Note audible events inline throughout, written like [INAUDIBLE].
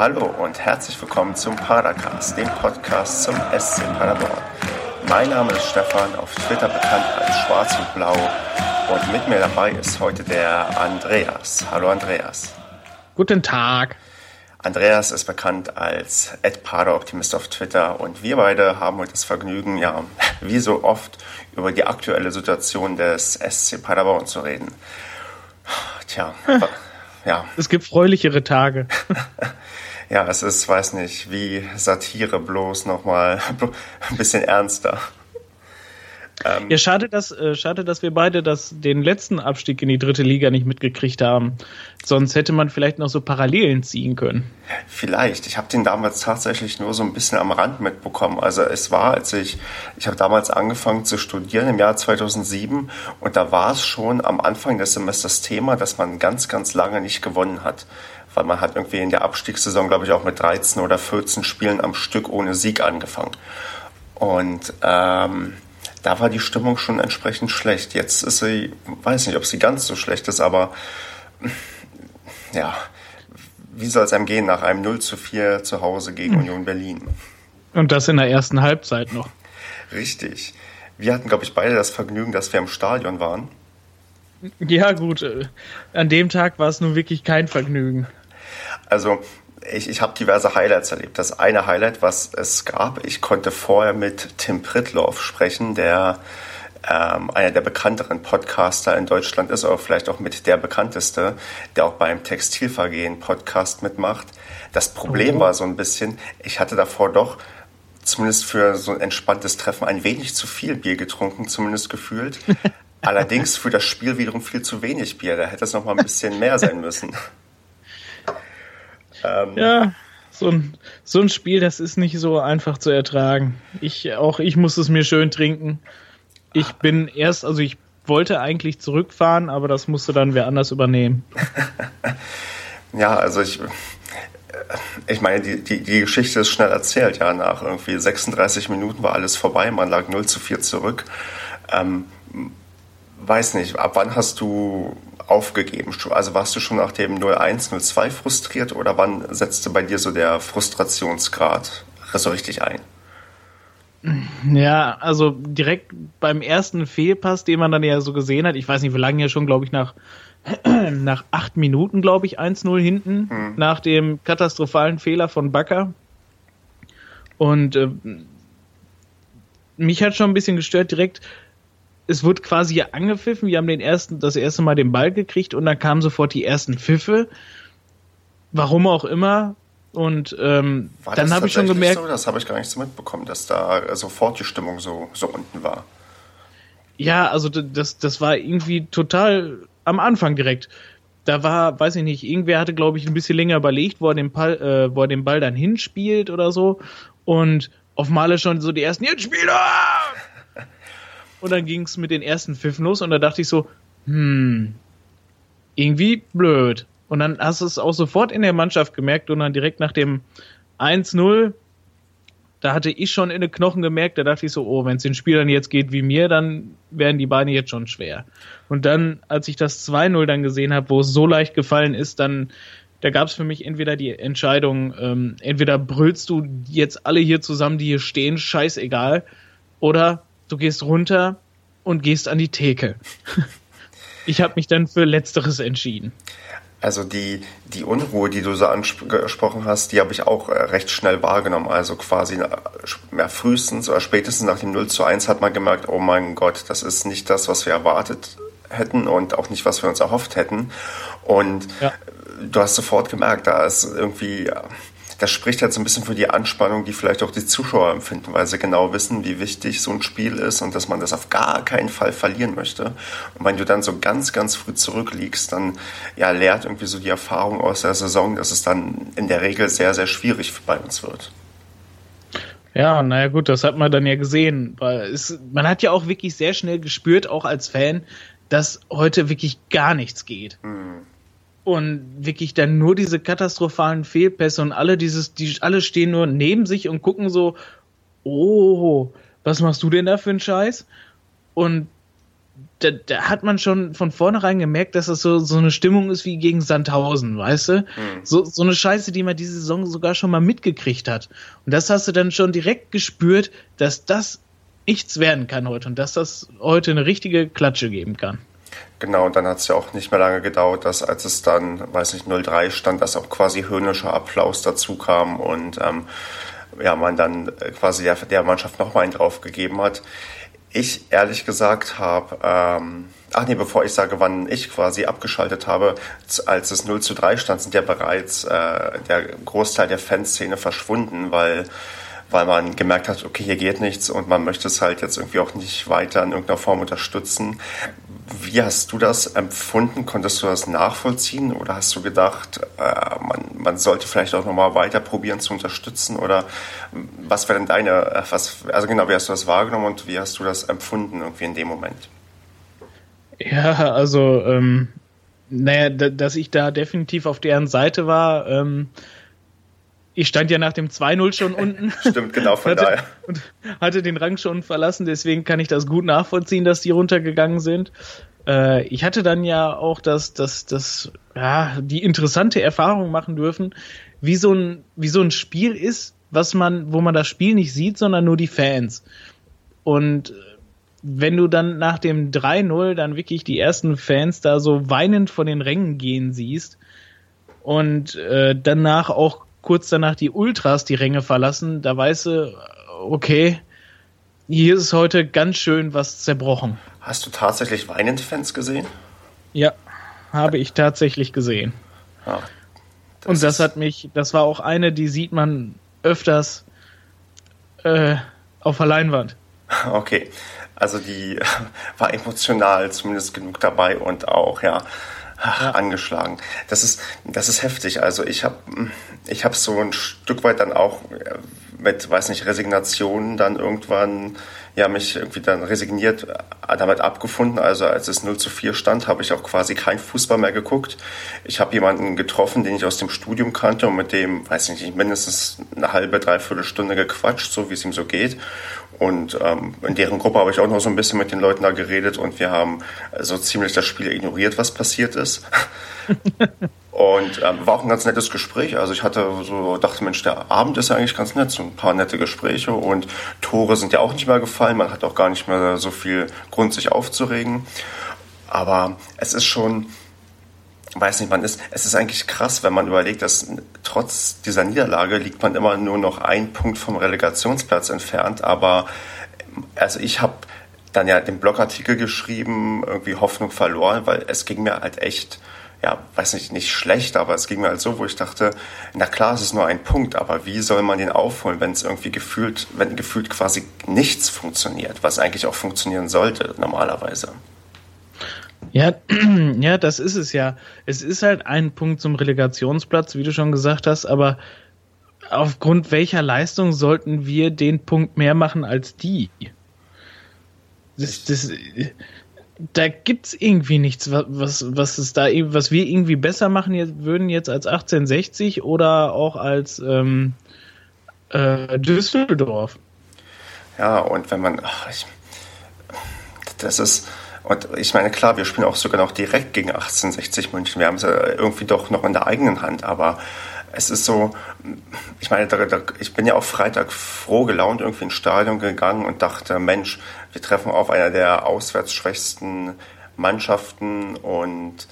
Hallo und herzlich willkommen zum Padercast, dem Podcast zum SC Paderborn. Mein Name ist Stefan, auf Twitter bekannt als Schwarz und Blau und mit mir dabei ist heute der Andreas. Hallo Andreas. Guten Tag. Andreas ist bekannt als Optimist auf Twitter und wir beide haben heute das Vergnügen, ja, wie so oft, über die aktuelle Situation des SC Paderborn zu reden. Tja, ja. Es gibt fröhlichere Tage. [LAUGHS] ja, es ist, weiß nicht, wie Satire bloß nochmal [LAUGHS] ein bisschen ernster. Ähm, ja, schade, dass, äh, schade, dass wir beide das, den letzten Abstieg in die dritte Liga nicht mitgekriegt haben. Sonst hätte man vielleicht noch so Parallelen ziehen können. Vielleicht. Ich habe den damals tatsächlich nur so ein bisschen am Rand mitbekommen. Also es war, als ich, ich habe damals angefangen zu studieren im Jahr 2007 und da war es schon am Anfang des Semesters Thema, dass man ganz, ganz lange nicht gewonnen hat weil man hat irgendwie in der Abstiegssaison, glaube ich, auch mit 13 oder 14 Spielen am Stück ohne Sieg angefangen. Und ähm, da war die Stimmung schon entsprechend schlecht. Jetzt ist sie, weiß nicht, ob sie ganz so schlecht ist, aber ja, wie soll es einem gehen nach einem 0 zu 4 zu Hause gegen hm. Union Berlin? Und das in der ersten Halbzeit noch. Richtig. Wir hatten, glaube ich, beide das Vergnügen, dass wir im Stadion waren. Ja, gut. Äh, an dem Tag war es nun wirklich kein Vergnügen. Also, ich, ich habe diverse Highlights erlebt. Das eine Highlight, was es gab, ich konnte vorher mit Tim Pritloff sprechen, der ähm, einer der bekannteren Podcaster in Deutschland ist, oder vielleicht auch mit der bekannteste, der auch beim Textilvergehen Podcast mitmacht. Das Problem oh. war so ein bisschen, ich hatte davor doch zumindest für so ein entspanntes Treffen ein wenig zu viel Bier getrunken, zumindest gefühlt. [LAUGHS] Allerdings für das Spiel wiederum viel zu wenig Bier. Da hätte es noch mal ein bisschen mehr sein müssen. [LAUGHS] Ähm, ja, so ein, so ein Spiel, das ist nicht so einfach zu ertragen. Ich, auch ich muss es mir schön trinken. Ich bin erst, also ich wollte eigentlich zurückfahren, aber das musste dann wer anders übernehmen. [LAUGHS] ja, also ich, ich meine, die, die, die Geschichte ist schnell erzählt, ja. Nach irgendwie 36 Minuten war alles vorbei, man lag 0 zu 4 zurück. Ähm, weiß nicht, ab wann hast du aufgegeben? Also warst du schon nach dem 01, 02 frustriert oder wann setzte bei dir so der Frustrationsgrad so richtig ein? Ja, also direkt beim ersten Fehlpass, den man dann ja so gesehen hat, ich weiß nicht, wie lange ja schon, glaube ich, nach, [CLEARS THROAT] nach acht Minuten, glaube ich, 1-0 hinten, hm. nach dem katastrophalen Fehler von Bakker. Und äh, mich hat schon ein bisschen gestört, direkt es wurde quasi angepfiffen, wir haben den ersten, das erste Mal den Ball gekriegt und dann kamen sofort die ersten Pfiffe. Warum auch immer. Und ähm, dann habe ich schon gemerkt. So? Das habe ich gar nicht so mitbekommen, dass da sofort die Stimmung so, so unten war. Ja, also das, das war irgendwie total am Anfang direkt. Da war, weiß ich nicht, irgendwer hatte, glaube ich, ein bisschen länger überlegt, wo er den Ball, äh, wo er den Ball dann hinspielt oder so. Und auf Male schon so die ersten, jetzt spiel doch! Und dann ging es mit den ersten Pfiffen los und da dachte ich so, hm, irgendwie blöd. Und dann hast du es auch sofort in der Mannschaft gemerkt und dann direkt nach dem 1-0, da hatte ich schon in den Knochen gemerkt, da dachte ich so, oh, wenn es den Spielern jetzt geht wie mir, dann werden die Beine jetzt schon schwer. Und dann, als ich das 2-0 dann gesehen habe, wo es so leicht gefallen ist, dann da gab es für mich entweder die Entscheidung, ähm, entweder brüllst du jetzt alle hier zusammen, die hier stehen, scheißegal, oder du gehst runter und gehst an die Theke. ich habe mich dann für Letzteres entschieden. Also die, die Unruhe, die du so angesprochen hast, die habe ich auch äh, recht schnell wahrgenommen. Also quasi ja, frühestens oder spätestens nach dem 0 zu 1 hat man gemerkt, oh mein Gott, das ist nicht das, was wir erwartet hätten und auch nicht, was wir uns erhofft hätten. Und ja. du hast sofort gemerkt, da ist irgendwie das spricht halt so ein bisschen für die Anspannung, die vielleicht auch die Zuschauer empfinden, weil sie genau wissen, wie wichtig so ein Spiel ist und dass man das auf gar keinen Fall verlieren möchte. Und wenn du dann so ganz, ganz früh zurückliegst, dann ja, lehrt irgendwie so die Erfahrung aus der Saison, dass es dann in der Regel sehr, sehr schwierig bei uns wird. Ja, naja gut, das hat man dann ja gesehen. Weil es, man hat ja auch wirklich sehr schnell gespürt, auch als Fan, dass heute wirklich gar nichts geht. Mhm und wirklich dann nur diese katastrophalen Fehlpässe und alle dieses, die alle stehen nur neben sich und gucken so, oh, was machst du denn da für einen Scheiß? Und da, da hat man schon von vornherein gemerkt, dass das so, so eine Stimmung ist wie gegen Sandhausen, weißt du? Mhm. So, so eine Scheiße, die man diese Saison sogar schon mal mitgekriegt hat. Und das hast du dann schon direkt gespürt, dass das nichts werden kann heute und dass das heute eine richtige Klatsche geben kann. Genau, und dann hat es ja auch nicht mehr lange gedauert, dass als es dann, weiß nicht, 03 stand, dass auch quasi höhnischer Applaus dazu kam und ähm, ja, man dann quasi der, der Mannschaft nochmal einen drauf gegeben hat. Ich ehrlich gesagt habe, ähm, ach nee, bevor ich sage, wann ich quasi abgeschaltet habe, als es 0 zu 3 stand, sind ja bereits äh, der Großteil der Fanszene verschwunden, weil weil man gemerkt hat, okay, hier geht nichts und man möchte es halt jetzt irgendwie auch nicht weiter in irgendeiner Form unterstützen. Wie hast du das empfunden? Konntest du das nachvollziehen oder hast du gedacht, äh, man, man sollte vielleicht auch nochmal weiter probieren zu unterstützen? Oder was wäre denn deine, äh, was, also genau, wie hast du das wahrgenommen und wie hast du das empfunden irgendwie in dem Moment? Ja, also, ähm, naja, dass ich da definitiv auf deren Seite war, ähm, ich stand ja nach dem 2-0 schon unten. [LAUGHS] Stimmt, genau von hatte, daher. Und hatte den Rang schon verlassen, deswegen kann ich das gut nachvollziehen, dass die runtergegangen sind. Äh, ich hatte dann ja auch das, das, das, ja, die interessante Erfahrung machen dürfen, wie so ein, wie so ein Spiel ist, was man, wo man das Spiel nicht sieht, sondern nur die Fans. Und wenn du dann nach dem 3-0 dann wirklich die ersten Fans da so weinend von den Rängen gehen siehst und äh, danach auch kurz danach die Ultras die Ränge verlassen, da weißt du, okay, hier ist heute ganz schön was zerbrochen. Hast du tatsächlich Weinend-Fans gesehen? Ja, habe ich tatsächlich gesehen. Ja, das Und das hat mich, das war auch eine, die sieht man öfters äh, auf der Leinwand. [LAUGHS] Okay, also die [LAUGHS] war emotional zumindest genug dabei und auch, ja, ja. angeschlagen. Das ist, das ist heftig. Also ich habe ich hab so ein Stück weit dann auch äh, mit, weiß nicht, Resignation dann irgendwann ja mich irgendwie dann resigniert äh, damit abgefunden. Also als es 0 zu 4 stand, habe ich auch quasi kein Fußball mehr geguckt. Ich habe jemanden getroffen, den ich aus dem Studium kannte und mit dem, weiß ich nicht, mindestens eine halbe, dreiviertel Stunde gequatscht, so wie es ihm so geht. Und ähm, in deren Gruppe habe ich auch noch so ein bisschen mit den Leuten da geredet und wir haben so ziemlich das Spiel ignoriert, was passiert ist. [LAUGHS] und ähm, war auch ein ganz nettes Gespräch. Also ich hatte so dachte, Mensch, der Abend ist ja eigentlich ganz nett, so ein paar nette Gespräche und Tore sind ja auch nicht mehr gefallen. Man hat auch gar nicht mehr so viel Grund, sich aufzuregen. Aber es ist schon, weiß nicht, man ist, es ist eigentlich krass, wenn man überlegt, dass trotz dieser Niederlage liegt man immer nur noch ein Punkt vom Relegationsplatz entfernt. Aber also ich habe dann ja den Blogartikel geschrieben, irgendwie Hoffnung verloren, weil es ging mir halt echt, ja, weiß nicht, nicht schlecht, aber es ging mir halt so, wo ich dachte, na klar, es ist nur ein Punkt, aber wie soll man den aufholen, wenn es irgendwie gefühlt, wenn gefühlt quasi nichts funktioniert, was eigentlich auch funktionieren sollte normalerweise. Ja, [CLEARS THROAT] ja, das ist es ja. Es ist halt ein Punkt zum Relegationsplatz, wie du schon gesagt hast, aber aufgrund welcher Leistung sollten wir den Punkt mehr machen als die? Das, das, da gibt's irgendwie nichts, was, was es da, was wir irgendwie besser machen jetzt, würden jetzt als 1860 oder auch als ähm, äh, Düsseldorf. Ja, und wenn man, ach, ich, das ist, und ich meine, klar, wir spielen auch sogar noch direkt gegen 1860 München. Wir haben es irgendwie doch noch in der eigenen Hand, aber es ist so, ich meine, da, da, ich bin ja auch Freitag froh gelaunt irgendwie ins Stadion gegangen und dachte, Mensch, wir treffen auf einer der auswärts schwächsten Mannschaften und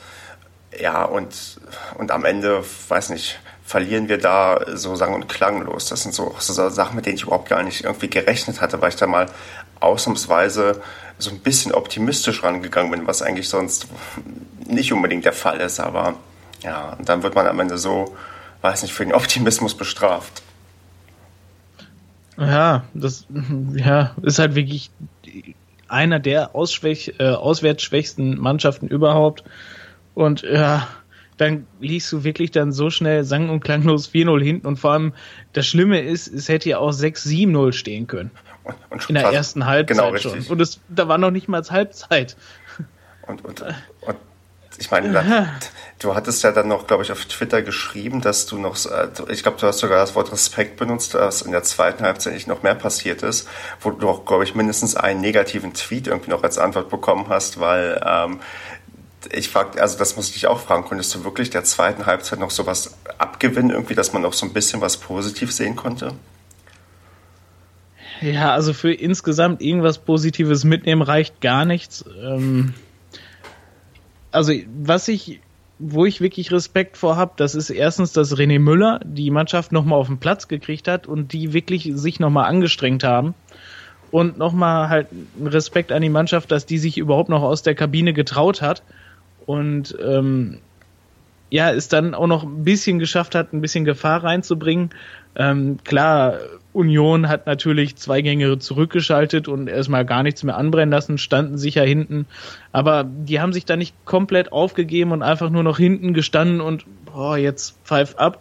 ja, und, und am Ende, weiß nicht, verlieren wir da so sang- und klanglos. Das sind so, so Sachen, mit denen ich überhaupt gar nicht irgendwie gerechnet hatte, weil ich da mal ausnahmsweise so ein bisschen optimistisch rangegangen bin, was eigentlich sonst nicht unbedingt der Fall ist. Aber ja, und dann wird man am Ende so, weiß nicht, für den Optimismus bestraft. Ja, das [LAUGHS] ja, ist halt wirklich einer der Ausschwäch, äh, auswärtsschwächsten Mannschaften überhaupt. Und ja, dann liegst du wirklich dann so schnell sang- und klanglos 4-0 hinten. Und vor allem, das Schlimme ist, es hätte ja auch 6-7-0 stehen können. Und, und in der ersten Halbzeit genau, schon. Und es, da war noch nicht mal Halbzeit. Und, und, und Ich meine, du hattest ja dann noch, glaube ich, auf Twitter geschrieben, dass du noch, äh, ich glaube, du hast sogar das Wort Respekt benutzt, dass in der zweiten Halbzeit nicht noch mehr passiert ist, wo du auch, glaube ich, mindestens einen negativen Tweet irgendwie noch als Antwort bekommen hast, weil ähm, ich frag, also das muss ich dich auch fragen, konntest du wirklich der zweiten Halbzeit noch sowas abgewinnen, irgendwie, dass man noch so ein bisschen was positiv sehen konnte? Ja, also für insgesamt irgendwas Positives mitnehmen reicht gar nichts. Ähm, also was ich, wo ich wirklich Respekt vor habe, das ist erstens, dass René Müller die Mannschaft nochmal auf den Platz gekriegt hat und die wirklich sich nochmal angestrengt haben. Und nochmal halt Respekt an die Mannschaft, dass die sich überhaupt noch aus der Kabine getraut hat und ähm, ja, es dann auch noch ein bisschen geschafft hat, ein bisschen Gefahr reinzubringen. Ähm, klar, Union hat natürlich zwei Gänge zurückgeschaltet und erstmal gar nichts mehr anbrennen lassen, standen sicher hinten. Aber die haben sich da nicht komplett aufgegeben und einfach nur noch hinten gestanden und boah, jetzt pfeif ab.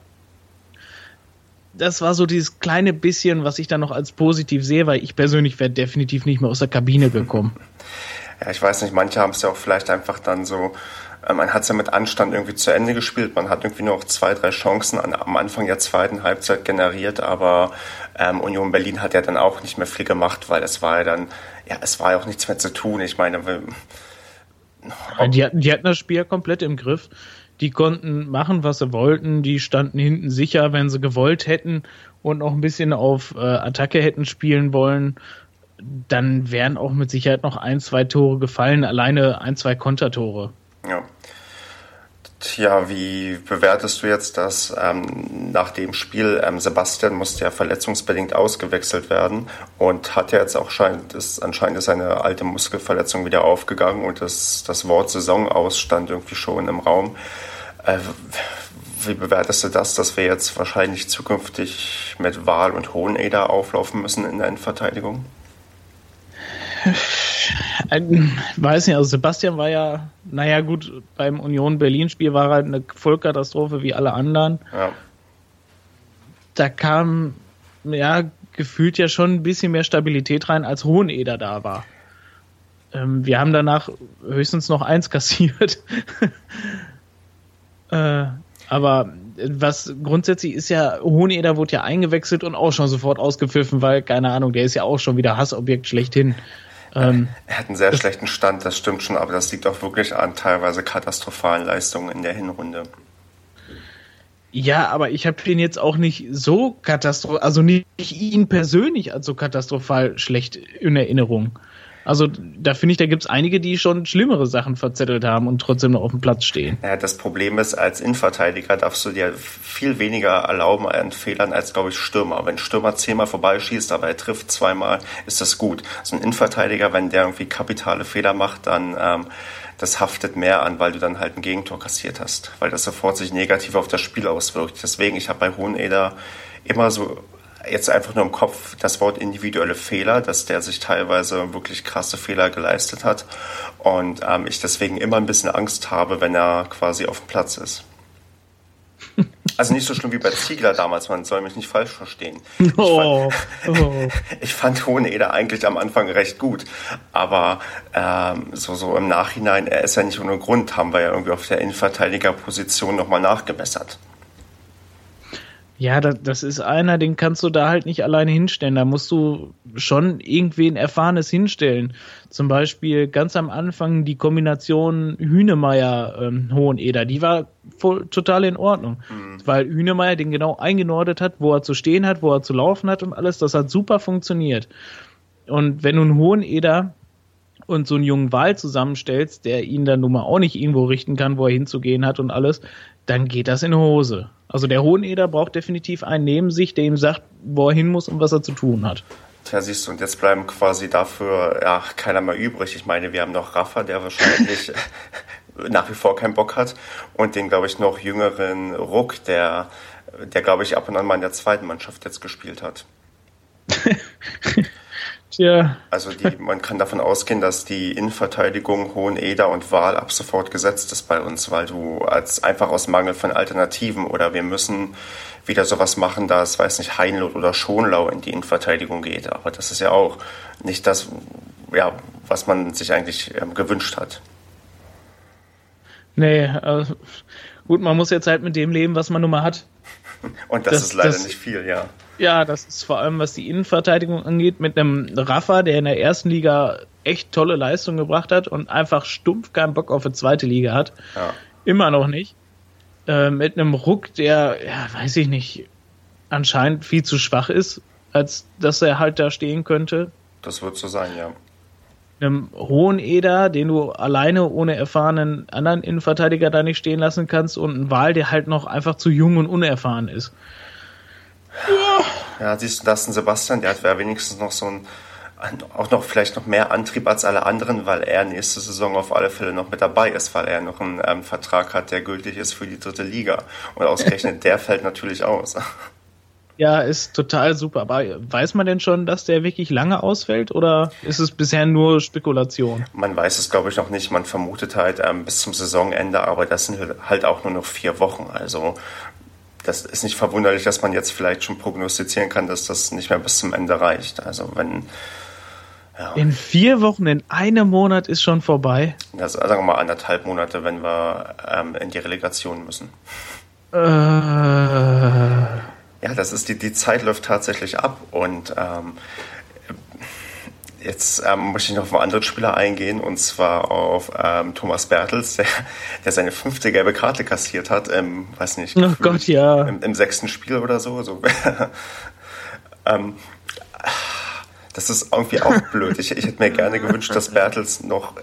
Das war so dieses kleine bisschen, was ich dann noch als positiv sehe, weil ich persönlich wäre definitiv nicht mehr aus der Kabine gekommen [LAUGHS] ja, ich weiß nicht, manche haben es ja auch vielleicht einfach dann so, äh, man hat es ja mit Anstand irgendwie zu Ende gespielt, man hat irgendwie nur noch zwei, drei Chancen an, am Anfang der zweiten Halbzeit generiert, aber ähm, Union Berlin hat ja dann auch nicht mehr viel gemacht, weil es war ja dann, ja, es war ja auch nichts mehr zu tun. Ich meine, wir, die, hatten, die hatten das Spiel komplett im Griff. Die konnten machen, was sie wollten. Die standen hinten sicher, wenn sie gewollt hätten und noch ein bisschen auf äh, Attacke hätten spielen wollen dann wären auch mit Sicherheit noch ein, zwei Tore gefallen, alleine ein, zwei Kontertore. Ja. Tja, wie bewertest du jetzt das ähm, nach dem Spiel? Ähm, Sebastian musste ja verletzungsbedingt ausgewechselt werden und hat ja jetzt auch scheint, ist, anscheinend ist seine alte Muskelverletzung wieder aufgegangen und das, das Wort Saisonaus stand irgendwie schon im Raum. Äh, wie bewertest du das, dass wir jetzt wahrscheinlich zukünftig mit Wahl und Hoheneder auflaufen müssen in der Endverteidigung? Weiß nicht, also Sebastian war ja, naja gut, beim Union Berlin-Spiel war halt eine Vollkatastrophe wie alle anderen. Ja. Da kam, ja, gefühlt ja schon ein bisschen mehr Stabilität rein, als Hoheneder da war. Ähm, wir haben danach höchstens noch eins [LAUGHS] kassiert. [LAUGHS] äh, aber was grundsätzlich ist ja, Hoheneder wurde ja eingewechselt und auch schon sofort ausgepfiffen, weil, keine Ahnung, der ist ja auch schon wieder Hassobjekt schlechthin. Ähm, er hat einen sehr schlechten Stand, das stimmt schon, aber das liegt auch wirklich an teilweise katastrophalen Leistungen in der Hinrunde. Ja, aber ich habe ihn jetzt auch nicht so katastrophal, also nicht ihn persönlich als so katastrophal schlecht in Erinnerung. Also da finde ich, da gibt es einige, die schon schlimmere Sachen verzettelt haben und trotzdem noch auf dem Platz stehen. Ja, das Problem ist, als Innenverteidiger darfst du dir viel weniger erlauben an Fehlern als, glaube ich, Stürmer. Wenn Stürmer zehnmal vorbeischießt, aber er trifft zweimal, ist das gut. So ein Innenverteidiger, wenn der irgendwie kapitale Fehler macht, dann ähm, das haftet mehr an, weil du dann halt ein Gegentor kassiert hast, weil das sofort sich negativ auf das Spiel auswirkt. Deswegen, ich habe bei Hoheneder immer so jetzt einfach nur im Kopf das Wort individuelle Fehler, dass der sich teilweise wirklich krasse Fehler geleistet hat und ähm, ich deswegen immer ein bisschen Angst habe, wenn er quasi auf dem Platz ist. [LAUGHS] Also nicht so schlimm wie bei Ziegler damals, man soll mich nicht falsch verstehen. Ich oh, fand, oh. [LAUGHS] ich fand Hoheneder eigentlich am Anfang recht gut, aber ähm, so, so im Nachhinein, er ist ja nicht ohne Grund, haben wir ja irgendwie auf der Innenverteidigerposition nochmal nachgebessert. Ja, das, das ist einer, den kannst du da halt nicht alleine hinstellen. Da musst du schon irgendwen Erfahrenes hinstellen. Zum Beispiel ganz am Anfang die Kombination Hünemeyer-Hoheneder, ähm, die war voll, total in Ordnung. Mhm. Weil Hünemeyer den genau eingenordet hat, wo er zu stehen hat, wo er zu laufen hat und alles. Das hat super funktioniert. Und wenn du einen Hoheneder und so einen jungen Wal zusammenstellst, der ihn dann nun mal auch nicht irgendwo richten kann, wo er hinzugehen hat und alles, dann geht das in Hose. Also der Hoheneder braucht definitiv einen neben sich, der ihm sagt, wo er hin muss und was er zu tun hat. Tja, siehst du, und jetzt bleiben quasi dafür ja keiner mehr übrig. Ich meine, wir haben noch Rafa, der wahrscheinlich [LAUGHS] nach wie vor keinen Bock hat, und den, glaube ich, noch jüngeren Ruck, der, der glaube ich, ab und an mal in der zweiten Mannschaft jetzt gespielt hat. [LAUGHS] Tja. Also die, man kann davon ausgehen, dass die Innenverteidigung Hoheneder und Wahl ab sofort gesetzt ist bei uns, weil du als einfach aus Mangel von Alternativen oder wir müssen wieder sowas machen, dass, weiß nicht, Heinloth oder Schonlau in die Innenverteidigung geht. Aber das ist ja auch nicht das, ja, was man sich eigentlich ähm, gewünscht hat. Nee, äh, gut, man muss jetzt halt mit dem leben, was man nun mal hat. Und das, das ist leider das, nicht viel, ja. Ja, das ist vor allem, was die Innenverteidigung angeht, mit einem Rafa, der in der ersten Liga echt tolle Leistung gebracht hat und einfach stumpf keinen Bock auf eine zweite Liga hat. Ja. Immer noch nicht. Äh, mit einem Ruck, der, ja, weiß ich nicht, anscheinend viel zu schwach ist, als dass er halt da stehen könnte. Das wird so sein, ja. Einem hohen Eder, den du alleine ohne erfahrenen anderen Innenverteidiger da nicht stehen lassen kannst und einen Wahl, der halt noch einfach zu jung und unerfahren ist. Ja, siehst du, das ein Sebastian, der hat ja wenigstens noch so ein auch noch vielleicht noch mehr Antrieb als alle anderen, weil er nächste Saison auf alle Fälle noch mit dabei ist, weil er noch einen ähm, Vertrag hat, der gültig ist für die dritte Liga. Und ausgerechnet der [LAUGHS] fällt natürlich aus. Ja, ist total super. Aber weiß man denn schon, dass der wirklich lange ausfällt oder ist es bisher nur Spekulation? Man weiß es, glaube ich, noch nicht. Man vermutet halt ähm, bis zum Saisonende, aber das sind halt auch nur noch vier Wochen. Also das ist nicht verwunderlich, dass man jetzt vielleicht schon prognostizieren kann, dass das nicht mehr bis zum Ende reicht. Also wenn ja. In vier Wochen, in einem Monat ist schon vorbei. Ja, sagen wir mal anderthalb Monate, wenn wir ähm, in die Relegation müssen. Äh. Ja, das ist die, die Zeit läuft tatsächlich ab und ähm, Jetzt ähm, möchte ich noch auf einen anderen Spieler eingehen, und zwar auf ähm, Thomas Bertels, der, der seine fünfte gelbe Karte kassiert hat, im, weiß nicht, oh Gott, ja. Im, im, sechsten Spiel oder so. so [LAUGHS] ähm, das ist irgendwie auch blöd. Ich, ich hätte mir gerne gewünscht, dass Bertels noch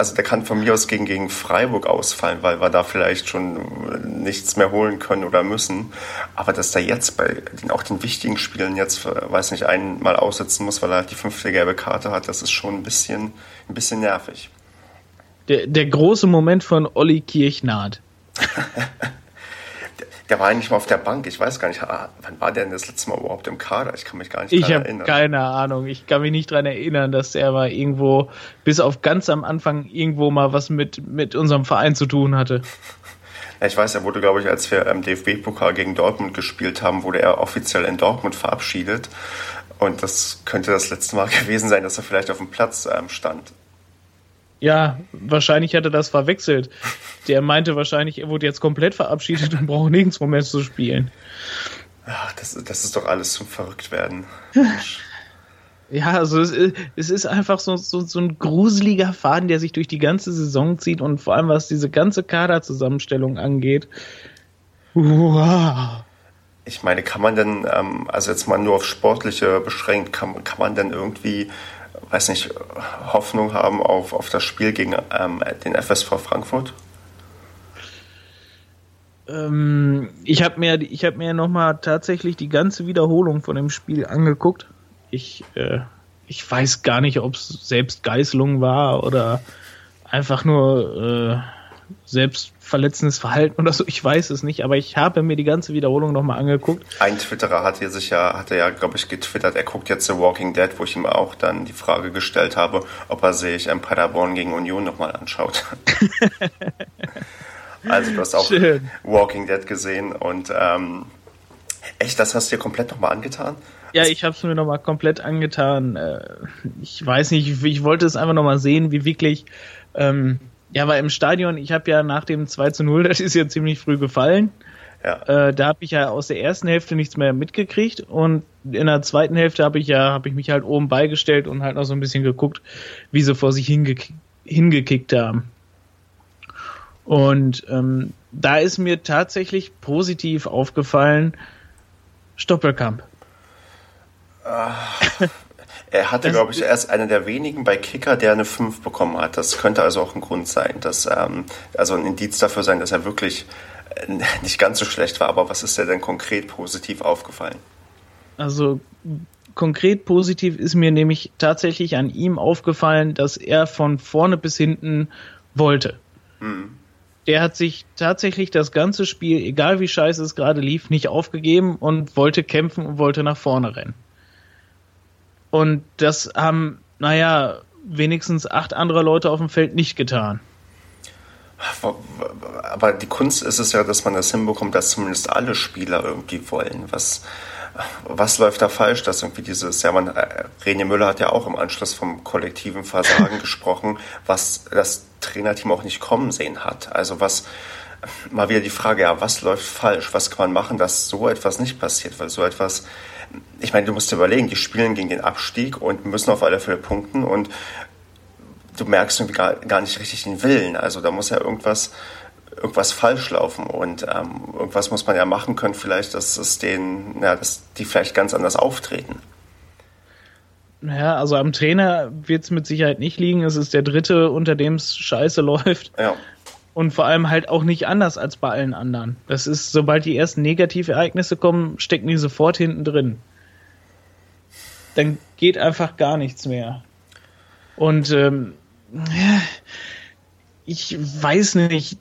also der kann von mir aus gegen, gegen Freiburg ausfallen, weil wir da vielleicht schon nichts mehr holen können oder müssen. Aber dass der jetzt bei den, auch den wichtigen Spielen jetzt, weiß nicht, einmal aussetzen muss, weil er halt die fünfte gelbe Karte hat, das ist schon ein bisschen, ein bisschen nervig. Der, der große Moment von Olli Kirchnaht. [LAUGHS] Der war eigentlich mal auf der Bank. Ich weiß gar nicht, ah, wann war der denn das letzte Mal überhaupt im Kader? Ich kann mich gar nicht ich erinnern. Ich habe keine Ahnung. Ich kann mich nicht daran erinnern, dass er mal irgendwo, bis auf ganz am Anfang, irgendwo mal was mit, mit unserem Verein zu tun hatte. Ja, ich weiß, er wurde, glaube ich, als wir im DFB-Pokal gegen Dortmund gespielt haben, wurde er offiziell in Dortmund verabschiedet. Und das könnte das letzte Mal [LAUGHS] gewesen sein, dass er vielleicht auf dem Platz ähm, stand. Ja, wahrscheinlich hat er das verwechselt. Der meinte wahrscheinlich, er wurde jetzt komplett verabschiedet und braucht nirgendwo mehr zu spielen. Ach, das, das ist doch alles zum Verrücktwerden. ja, also es, es, ist einfach so, so, so ein gruseliger Faden, der sich durch die ganze Saison zieht und vor allem was diese ganze Kaderzusammenstellung angeht. Wow. Ich meine, kann man denn, ähm, also jetzt mal nur auf Sportliche beschränkt, kann, kann man denn irgendwie weiß nicht, Hoffnung haben auf, auf das Spiel gegen ähm, den FSV Frankfurt? Ähm, ich habe mir, hab mir nochmal tatsächlich die ganze Wiederholung von dem Spiel angeguckt. Ich, äh, ich weiß gar nicht, ob es selbst Geißelung war oder einfach nur äh, selbst verletzendes Verhalten oder so, ich weiß es nicht, aber ich habe mir die ganze Wiederholung nochmal angeguckt. Ein Twitterer hat hier sich ja, hatte ja, glaube ich, getwittert, er guckt jetzt The Walking Dead, wo ich ihm auch dann die Frage gestellt habe, ob er sich ein Paderborn gegen Union nochmal anschaut. [LAUGHS] also du hast auch Schön. Walking Dead gesehen und ähm, echt, das hast du dir komplett nochmal angetan? Ja, ich habe es mir nochmal komplett angetan. Äh, ich weiß nicht, ich wollte es einfach nochmal sehen, wie wirklich ähm, ja, weil im Stadion, ich habe ja nach dem 2 zu 0, [LAUGHS] das ist ja ziemlich früh gefallen. Ja. Äh, da habe ich ja aus der ersten Hälfte nichts mehr mitgekriegt und in der zweiten Hälfte habe ich ja habe ich mich halt oben beigestellt und halt noch so ein bisschen geguckt, wie sie vor sich hinge hingekickt haben. Und ähm, da ist mir tatsächlich positiv aufgefallen Stoppelkamp. Ach, er hatte, glaube ich, erst einer der wenigen bei Kicker, der eine 5 bekommen hat. Das könnte also auch ein Grund sein, dass, ähm, also ein Indiz dafür sein, dass er wirklich äh, [LAUGHS] nicht ganz so schlecht war. Aber was ist dir denn konkret positiv aufgefallen? Also konkret positiv ist mir nämlich tatsächlich an ihm aufgefallen, dass er von vorne bis hinten wollte. Hm. Der hat sich tatsächlich das ganze Spiel, egal wie scheiße es gerade lief, nicht aufgegeben und wollte kämpfen und wollte nach vorne rennen. Und das haben, naja, wenigstens acht andere Leute auf dem Feld nicht getan. Aber die Kunst ist es ja, dass man das hinbekommt, dass zumindest alle Spieler irgendwie wollen. Was, was läuft da falsch, dass irgendwie dieses, ja, man, äh, René Müller hat ja auch im Anschluss vom kollektiven Versagen [LAUGHS] gesprochen, was, dass Trainerteam auch nicht kommen sehen hat. Also was, mal wieder die Frage, ja, was läuft falsch? Was kann man machen, dass so etwas nicht passiert? Weil so etwas, ich meine, du musst dir überlegen, die spielen gegen den Abstieg und müssen auf alle Fälle punkten und du merkst irgendwie gar, gar nicht richtig den Willen. Also da muss ja irgendwas, irgendwas falsch laufen und ähm, irgendwas muss man ja machen können, vielleicht, dass es denen, ja, dass die vielleicht ganz anders auftreten. Ja, also am Trainer wird es mit Sicherheit nicht liegen. Es ist der dritte, unter dem es scheiße [LAUGHS] läuft. Ja. Und vor allem halt auch nicht anders als bei allen anderen. Das ist, sobald die ersten Negativereignisse kommen, stecken die sofort hinten drin. Dann geht einfach gar nichts mehr. Und ähm, ich weiß nicht,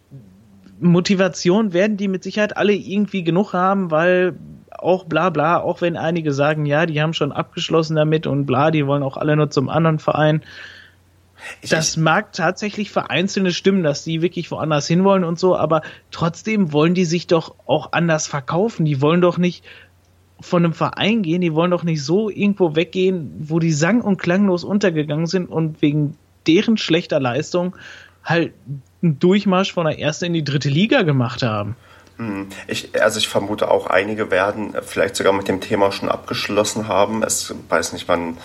Motivation werden die mit Sicherheit alle irgendwie genug haben, weil auch bla bla, auch wenn einige sagen, ja, die haben schon abgeschlossen damit und bla, die wollen auch alle nur zum anderen Verein. Ich, das mag tatsächlich vereinzelte stimmen, dass die wirklich woanders hinwollen und so, aber trotzdem wollen die sich doch auch anders verkaufen. Die wollen doch nicht von einem Verein gehen, die wollen doch nicht so irgendwo weggehen, wo die sang- und klanglos untergegangen sind und wegen deren schlechter Leistung halt einen Durchmarsch von der ersten in die dritte Liga gemacht haben. Hm. Ich, also ich vermute auch, einige werden vielleicht sogar mit dem Thema schon abgeschlossen haben. Es weiß nicht, man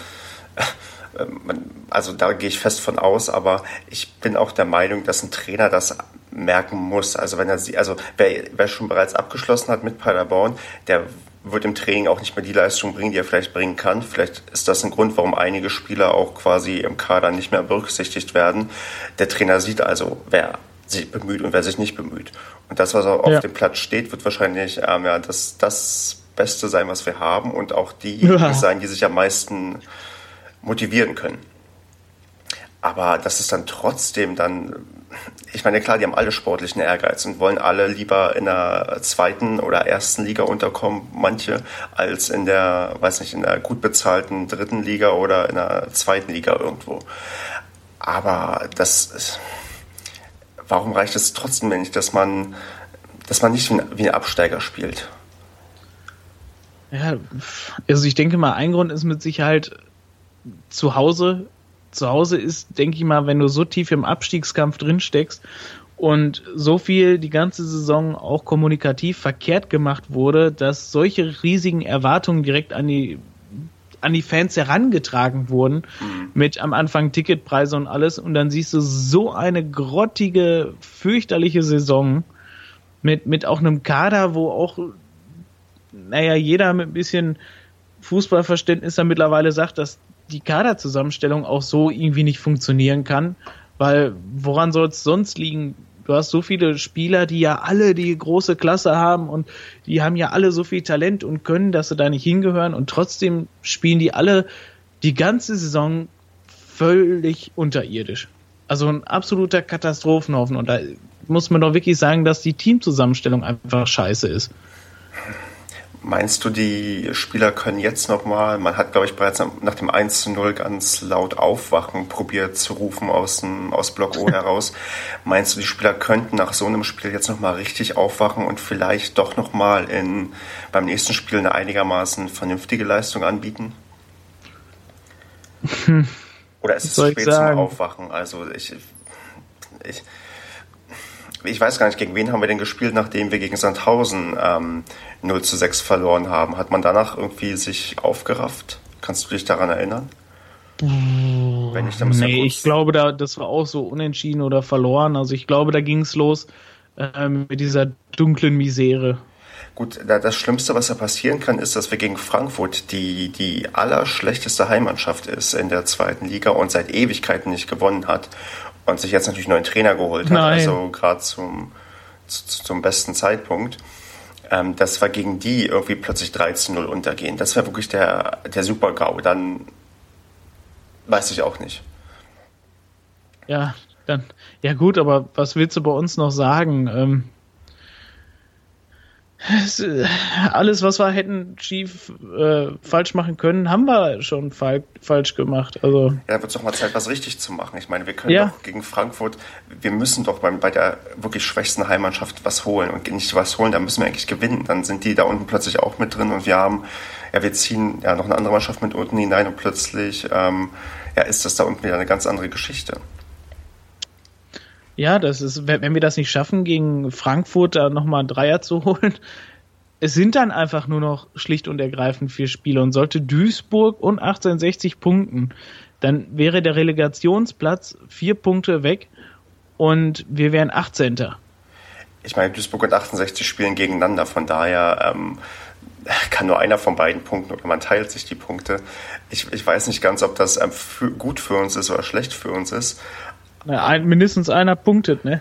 also da gehe ich fest von aus, aber ich bin auch der Meinung, dass ein Trainer das merken muss. Also wenn er sie, also wer, wer schon bereits abgeschlossen hat mit Paderborn, der wird im Training auch nicht mehr die Leistung bringen, die er vielleicht bringen kann. Vielleicht ist das ein Grund, warum einige Spieler auch quasi im Kader nicht mehr berücksichtigt werden. Der Trainer sieht also, wer sich bemüht und wer sich nicht bemüht. Und das, was auf ja. dem Platz steht, wird wahrscheinlich ähm, ja, das, das Beste sein, was wir haben und auch die ja. sein, die sich am meisten motivieren können. Aber das ist dann trotzdem dann, ich meine, klar, die haben alle sportlichen Ehrgeiz und wollen alle lieber in der zweiten oder ersten Liga unterkommen, manche, als in der, weiß nicht, in der gut bezahlten dritten Liga oder in der zweiten Liga irgendwo. Aber das ist, warum reicht es trotzdem nicht, dass man, dass man nicht wie ein Absteiger spielt? Ja, also ich denke mal, ein Grund ist mit Sicherheit zu Hause zu Hause ist, denke ich mal, wenn du so tief im Abstiegskampf drin steckst und so viel die ganze Saison auch kommunikativ verkehrt gemacht wurde, dass solche riesigen Erwartungen direkt an die an die Fans herangetragen wurden mhm. mit am Anfang Ticketpreise und alles und dann siehst du so eine grottige, fürchterliche Saison mit mit auch einem Kader, wo auch naja, jeder mit ein bisschen Fußballverständnis dann mittlerweile sagt, dass die Kaderzusammenstellung auch so irgendwie nicht funktionieren kann, weil woran soll es sonst liegen? Du hast so viele Spieler, die ja alle die große Klasse haben und die haben ja alle so viel Talent und können, dass sie da nicht hingehören und trotzdem spielen die alle die ganze Saison völlig unterirdisch. Also ein absoluter Katastrophenhaufen und da muss man doch wirklich sagen, dass die Teamzusammenstellung einfach scheiße ist. Meinst du, die Spieler können jetzt nochmal, man hat, glaube ich, bereits nach dem 1 zu 0 ganz laut Aufwachen probiert zu rufen aus, dem, aus Block O [LAUGHS] heraus. Meinst du, die Spieler könnten nach so einem Spiel jetzt nochmal richtig aufwachen und vielleicht doch nochmal beim nächsten Spiel eine einigermaßen vernünftige Leistung anbieten? [LAUGHS] Oder ist es zu spät zum Aufwachen? Also ich, ich, ich weiß gar nicht, gegen wen haben wir denn gespielt, nachdem wir gegen Sandhausen ähm, 0 zu 6 verloren haben? Hat man danach irgendwie sich aufgerafft? Kannst du dich daran erinnern? Wenn ich, nee, ja ich glaube, da, das war auch so unentschieden oder verloren. Also ich glaube, da ging es los äh, mit dieser dunklen Misere. Gut, das Schlimmste, was da passieren kann, ist, dass wir gegen Frankfurt, die die allerschlechteste Heimmannschaft ist in der zweiten Liga und seit Ewigkeiten nicht gewonnen hat und sich jetzt natürlich einen neuen Trainer geholt hat, Nein. also gerade zum, zum besten Zeitpunkt, ähm, dass wir gegen die irgendwie plötzlich 13-0 untergehen. Das wäre wirklich der, der Super-GAU. Dann weiß ich auch nicht. Ja, dann, ja gut, aber was willst du bei uns noch sagen? Ähm, alles, was wir hätten schief äh, falsch machen können, haben wir schon fal falsch gemacht. Also ja, wird es doch mal Zeit, was richtig zu machen. Ich meine, wir können ja. doch gegen Frankfurt, wir müssen doch bei, bei der wirklich schwächsten Heimmannschaft was holen und nicht was holen, da müssen wir eigentlich gewinnen. Dann sind die da unten plötzlich auch mit drin und wir haben, ja, wir ziehen ja noch eine andere Mannschaft mit unten hinein und plötzlich ähm, ja, ist das da unten wieder eine ganz andere Geschichte. Ja, das ist, wenn wir das nicht schaffen, gegen Frankfurt da nochmal einen Dreier zu [LAUGHS] holen, es sind dann einfach nur noch schlicht und ergreifend vier Spiele und sollte Duisburg und 1860 punkten, dann wäre der Relegationsplatz vier Punkte weg und wir wären 18. Ich meine, Duisburg und 68 spielen gegeneinander, von daher ähm, kann nur einer von beiden punkten oder man teilt sich die Punkte. Ich, ich weiß nicht ganz, ob das ähm, für, gut für uns ist oder schlecht für uns ist. Na, ein, mindestens einer punktet, ne?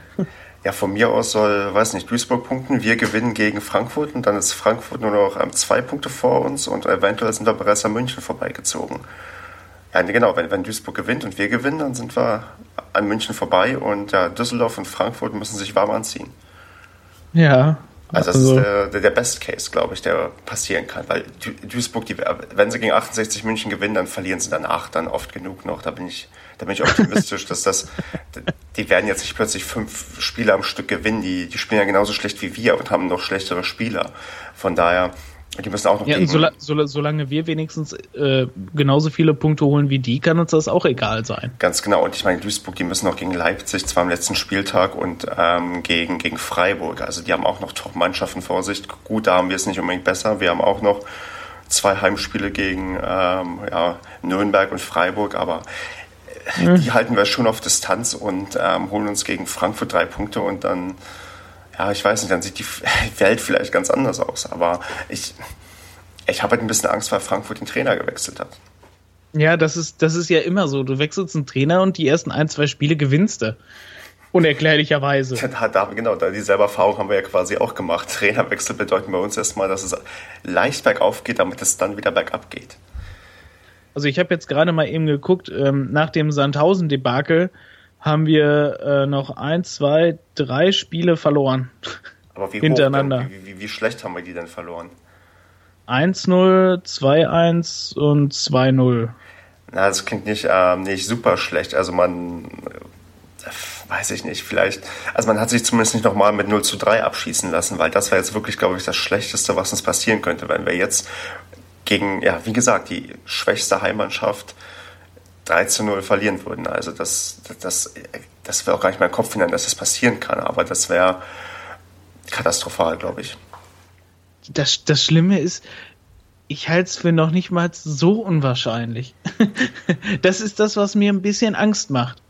Ja, von mir aus soll, weiß nicht, Duisburg punkten, wir gewinnen gegen Frankfurt und dann ist Frankfurt nur noch ähm, zwei Punkte vor uns und eventuell sind wir bereits an München vorbeigezogen. Ja, genau, wenn, wenn Duisburg gewinnt und wir gewinnen, dann sind wir an München vorbei und ja, Düsseldorf und Frankfurt müssen sich warm anziehen. Ja. Also das also. ist der, der, der Best Case, glaube ich, der passieren kann. Weil Duisburg, die, wenn sie gegen 68 München gewinnen, dann verlieren sie danach dann oft genug noch. Da bin ich, da bin ich optimistisch, dass das, die werden jetzt nicht plötzlich fünf Spiele am Stück gewinnen. Die, die spielen ja genauso schlecht wie wir und haben noch schlechtere Spieler. Von daher, die müssen auch noch ja, gegen... so, solange wir wenigstens äh, genauso viele Punkte holen wie die, kann uns das auch egal sein. Ganz genau. Und ich meine, Duisburg, die müssen auch gegen Leipzig, zwar am letzten Spieltag und ähm, gegen, gegen Freiburg. Also die haben auch noch Top-Mannschaften vor sich. Gut, da haben wir es nicht unbedingt besser. Wir haben auch noch zwei Heimspiele gegen ähm, ja, Nürnberg und Freiburg, aber mhm. die halten wir schon auf Distanz und ähm, holen uns gegen Frankfurt drei Punkte und dann ja, ich weiß nicht, dann sieht die [LAUGHS] Welt vielleicht ganz anders aus. Aber ich, ich habe halt ein bisschen Angst, weil Frankfurt den Trainer gewechselt hat. Ja, das ist, das ist ja immer so. Du wechselst einen Trainer und die ersten ein, zwei Spiele gewinnst du. Unerklärlicherweise. [LAUGHS] Ja, da, genau, da dieselbe Erfahrung haben wir ja quasi auch gemacht. [LAUGHS] Trainerwechsel bedeuten bei uns erstmal, dass es leicht bergauf geht, damit es dann wieder bergab geht. Also ich habe jetzt gerade mal eben geguckt, ähm, nach dem Sandhausen-Debakel haben wir äh, noch ein, zwei, drei Spiele verloren. Aber wie hintereinander. Wie, wie, wie, schlecht haben wir die denn verloren? 1-0, 2-1 und 2-0. Na, das klingt nicht, äh, nicht super schlecht. Also man, äh, weiß ich nicht, vielleicht, also man hat sich zumindest nicht nochmal mit 0 zu 3 abschießen lassen, weil das war jetzt wirklich, glaube ich, das Schlechteste, was uns passieren könnte, wenn wir jetzt gegen, ja, wie gesagt, die schwächste Heimmannschaft 3 zu 0 verlieren würden. Also das, das, das wäre auch gar nicht mein Kopf hinein, dass das passieren kann, aber das wäre katastrophal, glaube ich. Das, das Schlimme ist, ich halte es für noch nicht mal so unwahrscheinlich. [LAUGHS] das ist das, was mir ein bisschen Angst macht.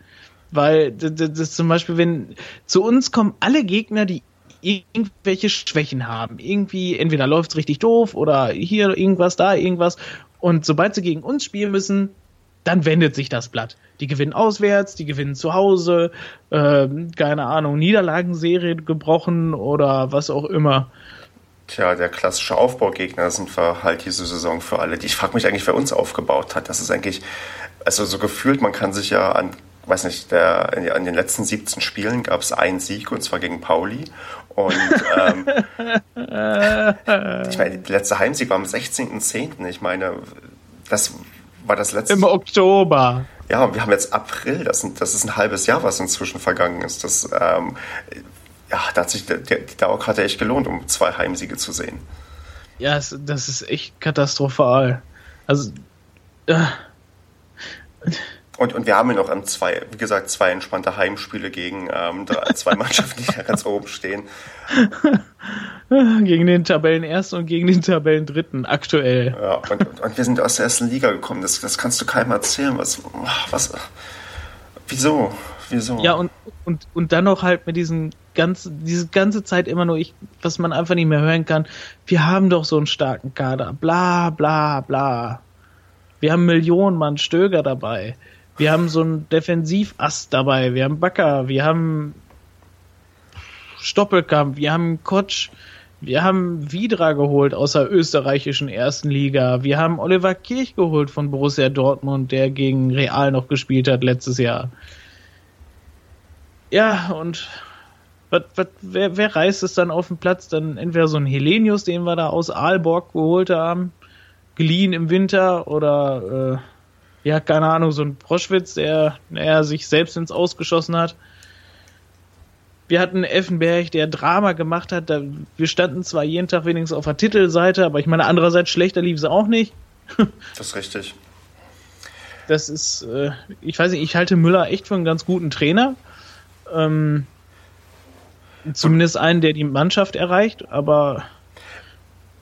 Weil das, das zum Beispiel, wenn zu uns kommen alle Gegner, die irgendwelche Schwächen haben. Irgendwie, entweder läuft es richtig doof oder hier irgendwas, da irgendwas. Und sobald sie gegen uns spielen müssen, dann wendet sich das Blatt. Die gewinnen auswärts, die gewinnen zu Hause, äh, keine Ahnung, Niederlagenserie gebrochen oder was auch immer. Tja, der klassische Aufbaugegner sind wir halt diese Saison für alle. Ich frage mich eigentlich, wer uns aufgebaut hat. Das ist eigentlich, also so gefühlt, man kann sich ja an, weiß nicht, der, an den letzten 17 Spielen gab es einen Sieg und zwar gegen Pauli. Und ähm, [LAUGHS] ich meine, der letzte Heimsieg war am 16.10. Ich meine, das war das letzte. Im Oktober. Ja, wir haben jetzt April, das, sind, das ist ein halbes Jahr, was inzwischen vergangen ist. Das, ähm, ja, da hat sich die, die Dauerkarte echt gelohnt, um zwei Heimsiege zu sehen. Ja, das ist echt katastrophal. Also. Äh, und, und wir haben ja noch an zwei, wie gesagt, zwei entspannte Heimspiele gegen ähm, drei, [LAUGHS] zwei Mannschaften, die da ganz oben stehen. [LAUGHS] gegen den Tabellenersten und gegen den Tabellendritten aktuell. Ja, und, und, und, wir sind aus der ersten Liga gekommen. Das, das kannst du keinem erzählen. Was, was, wieso? Wieso? Ja, und, und, und dann noch halt mit diesen ganz, diese ganze Zeit immer nur ich, was man einfach nicht mehr hören kann. Wir haben doch so einen starken Kader. Bla, bla, bla. Wir haben Millionen Mann Stöger dabei. Wir haben so einen Defensivast dabei. Wir haben Backer. Wir haben Stoppelkamp. Wir haben Kotsch. Wir haben Vidra geholt aus der österreichischen ersten Liga. Wir haben Oliver Kirch geholt von Borussia Dortmund, der gegen Real noch gespielt hat letztes Jahr. Ja, und wat, wat, wer, wer reißt es dann auf den Platz? Dann entweder so ein Helenius, den wir da aus Aalborg geholt haben, geliehen im Winter, oder äh, ja, keine Ahnung, so ein Proschwitz, der naja, sich selbst ins Ausgeschossen hat. Wir hatten Effenberg, der Drama gemacht hat. Da, wir standen zwar jeden Tag wenigstens auf der Titelseite, aber ich meine, andererseits schlechter lief es auch nicht. [LAUGHS] das ist richtig. Das ist, äh, ich weiß nicht, ich halte Müller echt für einen ganz guten Trainer. Ähm, zumindest einen, der die Mannschaft erreicht, aber.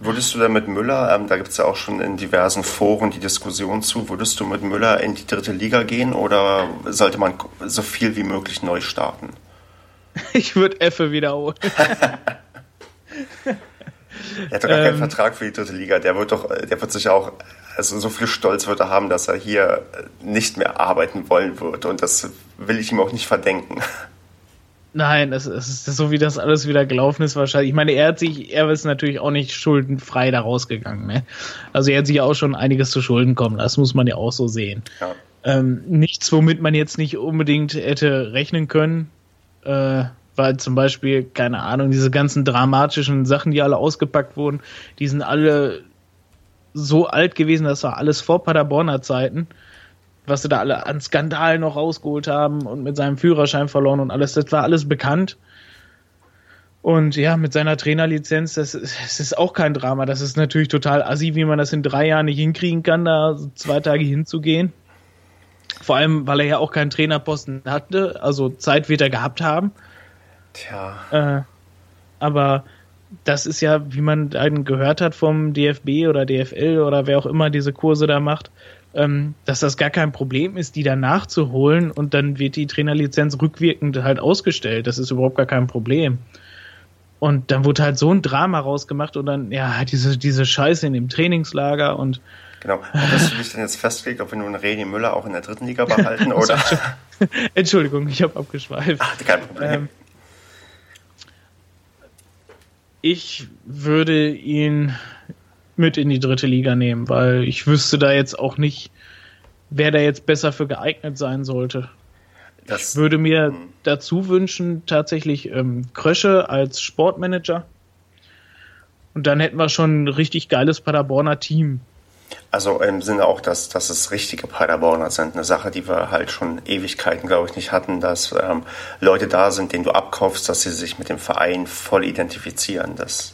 Würdest du denn mit Müller, ähm, da gibt es ja auch schon in diversen Foren die Diskussion zu, würdest du mit Müller in die dritte Liga gehen oder sollte man so viel wie möglich neu starten? [LAUGHS] Ich würde Effe wiederholen. Er hat doch gar ähm, keinen Vertrag für die dritte Liga. Der wird doch, der wird sich auch, also so viel Stolz wird er haben, dass er hier nicht mehr arbeiten wollen wird. Und das will ich ihm auch nicht verdenken. Nein, es ist so, wie das alles wieder gelaufen ist, wahrscheinlich. Ich meine, er hat sich, er ist natürlich auch nicht schuldenfrei da rausgegangen. Ne? Also er hat sich auch schon einiges zu Schulden kommen. Das muss man ja auch so sehen. Ja. Ähm, nichts, womit man jetzt nicht unbedingt hätte rechnen können. Äh, weil zum Beispiel, keine Ahnung, diese ganzen dramatischen Sachen, die alle ausgepackt wurden, die sind alle so alt gewesen, das war alles vor Paderborner Zeiten, was sie da alle an Skandalen noch rausgeholt haben und mit seinem Führerschein verloren und alles, das war alles bekannt. Und ja, mit seiner Trainerlizenz, das, das ist auch kein Drama. Das ist natürlich total assi, wie man das in drei Jahren nicht hinkriegen kann, da zwei Tage hinzugehen. Vor allem, weil er ja auch keinen Trainerposten hatte, also Zeit wird er gehabt haben. Tja. Äh, aber das ist ja, wie man einen gehört hat vom DFB oder DFL oder wer auch immer diese Kurse da macht, ähm, dass das gar kein Problem ist, die dann nachzuholen und dann wird die Trainerlizenz rückwirkend halt ausgestellt. Das ist überhaupt gar kein Problem. Und dann wurde halt so ein Drama rausgemacht und dann, ja, diese, diese Scheiße in dem Trainingslager und. Genau. Hast du dich denn jetzt festgelegt, ob wir nun René Müller auch in der dritten Liga behalten [LAUGHS] oder? [LAUGHS] Entschuldigung, ich habe abgeschweift. Ach, kein Problem. Ähm, ich würde ihn mit in die dritte Liga nehmen, weil ich wüsste da jetzt auch nicht, wer da jetzt besser für geeignet sein sollte. Das, ich würde mir dazu wünschen, tatsächlich ähm, Krösche als Sportmanager. Und dann hätten wir schon ein richtig geiles Paderborner Team. Also im Sinne auch, dass, dass es richtige Paderborner sind. Eine Sache, die wir halt schon Ewigkeiten, glaube ich, nicht hatten, dass ähm, Leute da sind, denen du abkaufst, dass sie sich mit dem Verein voll identifizieren. Das,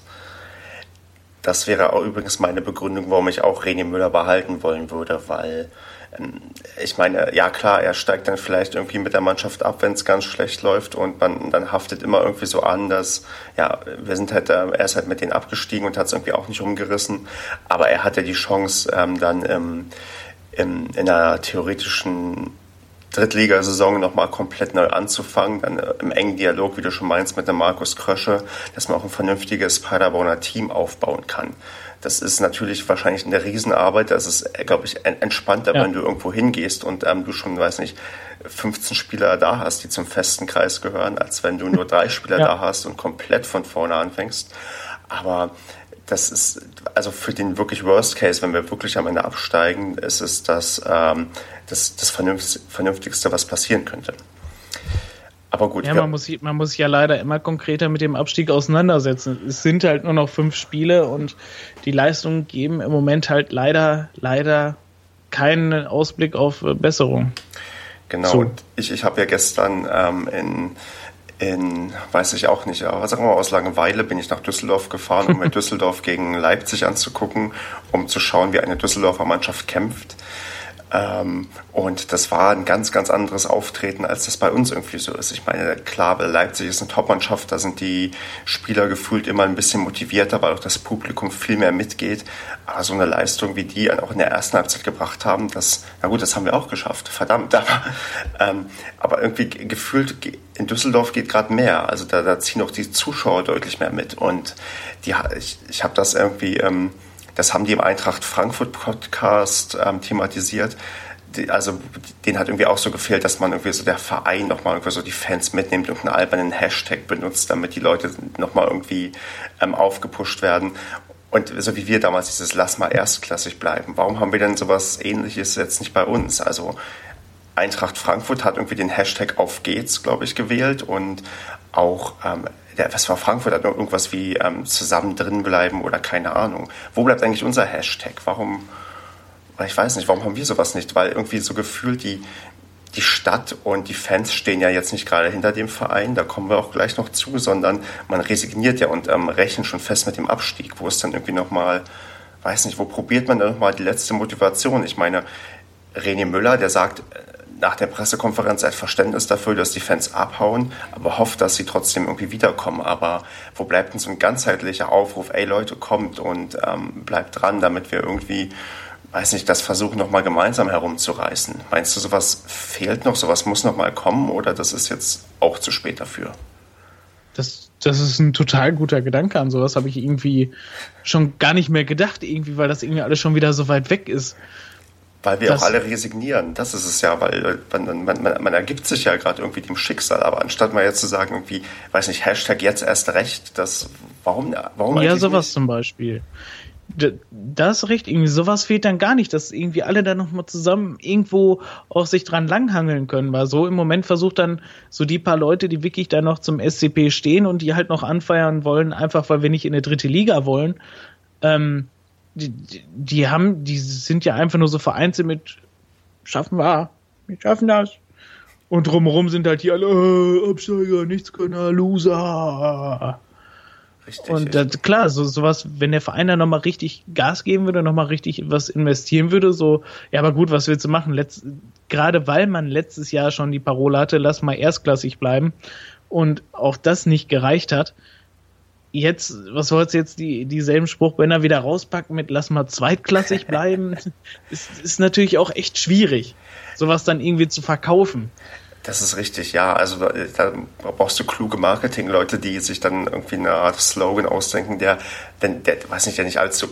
das wäre auch übrigens meine Begründung, warum ich auch René Müller behalten wollen würde, weil ähm, ich meine, ja klar, er steigt dann vielleicht irgendwie mit der Mannschaft ab, wenn es ganz schlecht läuft und man dann haftet immer irgendwie so an, dass ja, wir sind halt, äh, er ist halt mit denen abgestiegen und hat es irgendwie auch nicht umgerissen, aber er hatte die Chance ähm, dann im, im, in einer theoretischen Drittligasaison nochmal komplett neu anzufangen, dann äh, im engen Dialog, wie du schon meinst, mit dem Markus Krösche, dass man auch ein vernünftiges Paderborner Team aufbauen kann. Das ist natürlich wahrscheinlich eine Riesenarbeit. Das ist, glaube ich, entspannter, ja. wenn du irgendwo hingehst und ähm, du schon, weiß nicht, 15 Spieler da hast, die zum festen Kreis gehören, als wenn du nur drei Spieler ja. da hast und komplett von vorne anfängst. Aber das ist, also für den wirklich Worst Case, wenn wir wirklich am Ende absteigen, ist es das, ähm, das, das Vernünftigste, was passieren könnte. Aber gut. Ja, man muss, man muss sich ja leider immer konkreter mit dem Abstieg auseinandersetzen. Es sind halt nur noch fünf Spiele und die Leistungen geben im Moment halt leider, leider keinen Ausblick auf Besserung. Genau. So. Ich, ich habe ja gestern ähm, in, in, weiß ich auch nicht, aber sagen wir mal, aus Langeweile bin ich nach Düsseldorf gefahren, um mir [LAUGHS] Düsseldorf gegen Leipzig anzugucken, um zu schauen, wie eine Düsseldorfer Mannschaft kämpft. Ähm, und das war ein ganz, ganz anderes Auftreten, als das bei uns irgendwie so ist. Ich meine, klar, Leipzig ist eine Top-Mannschaft, da sind die Spieler gefühlt immer ein bisschen motivierter, weil auch das Publikum viel mehr mitgeht. Aber so eine Leistung, wie die auch in der ersten Halbzeit gebracht haben, das, na gut, das haben wir auch geschafft, verdammt. Aber, ähm, aber irgendwie gefühlt in Düsseldorf geht gerade mehr. Also da, da ziehen auch die Zuschauer deutlich mehr mit. Und die, ich, ich habe das irgendwie... Ähm, das haben die im Eintracht Frankfurt Podcast ähm, thematisiert. Also denen hat irgendwie auch so gefehlt, dass man irgendwie so der Verein nochmal irgendwie so die Fans mitnimmt und einen albernen Hashtag benutzt, damit die Leute nochmal irgendwie ähm, aufgepusht werden. Und so wie wir damals dieses Lass mal erstklassig bleiben. Warum haben wir denn sowas ähnliches jetzt nicht bei uns? Also Eintracht Frankfurt hat irgendwie den Hashtag auf geht's, glaube ich, gewählt und auch ähm, was war Frankfurt? Hat irgendwas wie ähm, zusammen drin bleiben oder keine Ahnung. Wo bleibt eigentlich unser Hashtag? Warum, ich weiß nicht, warum haben wir sowas nicht? Weil irgendwie so gefühlt die, die Stadt und die Fans stehen ja jetzt nicht gerade hinter dem Verein, da kommen wir auch gleich noch zu, sondern man resigniert ja und ähm, rechnet schon fest mit dem Abstieg, wo es dann irgendwie nochmal, weiß nicht, wo probiert man dann nochmal die letzte Motivation? Ich meine, René Müller, der sagt, nach der Pressekonferenz ein Verständnis dafür, dass die Fans abhauen, aber hofft, dass sie trotzdem irgendwie wiederkommen. Aber wo bleibt denn so ein ganzheitlicher Aufruf, ey Leute, kommt und ähm, bleibt dran, damit wir irgendwie, weiß nicht, das versuchen nochmal gemeinsam herumzureißen. Meinst du, sowas fehlt noch, sowas muss nochmal kommen oder das ist jetzt auch zu spät dafür? Das, das ist ein total guter Gedanke an sowas, habe ich irgendwie schon gar nicht mehr gedacht, irgendwie, weil das irgendwie alles schon wieder so weit weg ist. Weil wir das, auch alle resignieren. Das ist es ja, weil man, man, man, man ergibt sich ja gerade irgendwie dem Schicksal. Aber anstatt mal jetzt zu sagen, irgendwie, weiß nicht, Hashtag jetzt erst recht, das, warum, warum Ja, sowas nicht? zum Beispiel. Das ist recht, irgendwie sowas fehlt dann gar nicht, dass irgendwie alle dann nochmal zusammen irgendwo auch sich dran langhangeln können, weil so im Moment versucht dann so die paar Leute, die wirklich da noch zum SCP stehen und die halt noch anfeiern wollen, einfach weil wir nicht in eine dritte Liga wollen, ähm, die, die haben, die sind ja einfach nur so vereinzelt mit schaffen wir, wir schaffen das. Und drumherum sind halt die alle äh, Absteiger, nichts können, Loser. Richtig. Und das, klar, so sowas, wenn der Verein da nochmal richtig Gas geben würde, nochmal richtig was investieren würde, so, ja, aber gut, was willst du machen? Letz, gerade weil man letztes Jahr schon die Parole hatte, lass mal erstklassig bleiben und auch das nicht gereicht hat, jetzt, was soll's jetzt die, dieselben Spruchbänder wieder rauspacken mit lass mal zweitklassig [LAUGHS] bleiben, ist, ist natürlich auch echt schwierig, sowas dann irgendwie zu verkaufen. Das ist richtig, ja. Also da brauchst du kluge Marketingleute, die sich dann irgendwie eine Art Slogan ausdenken, der, denn der, weiß nicht, der nicht allzu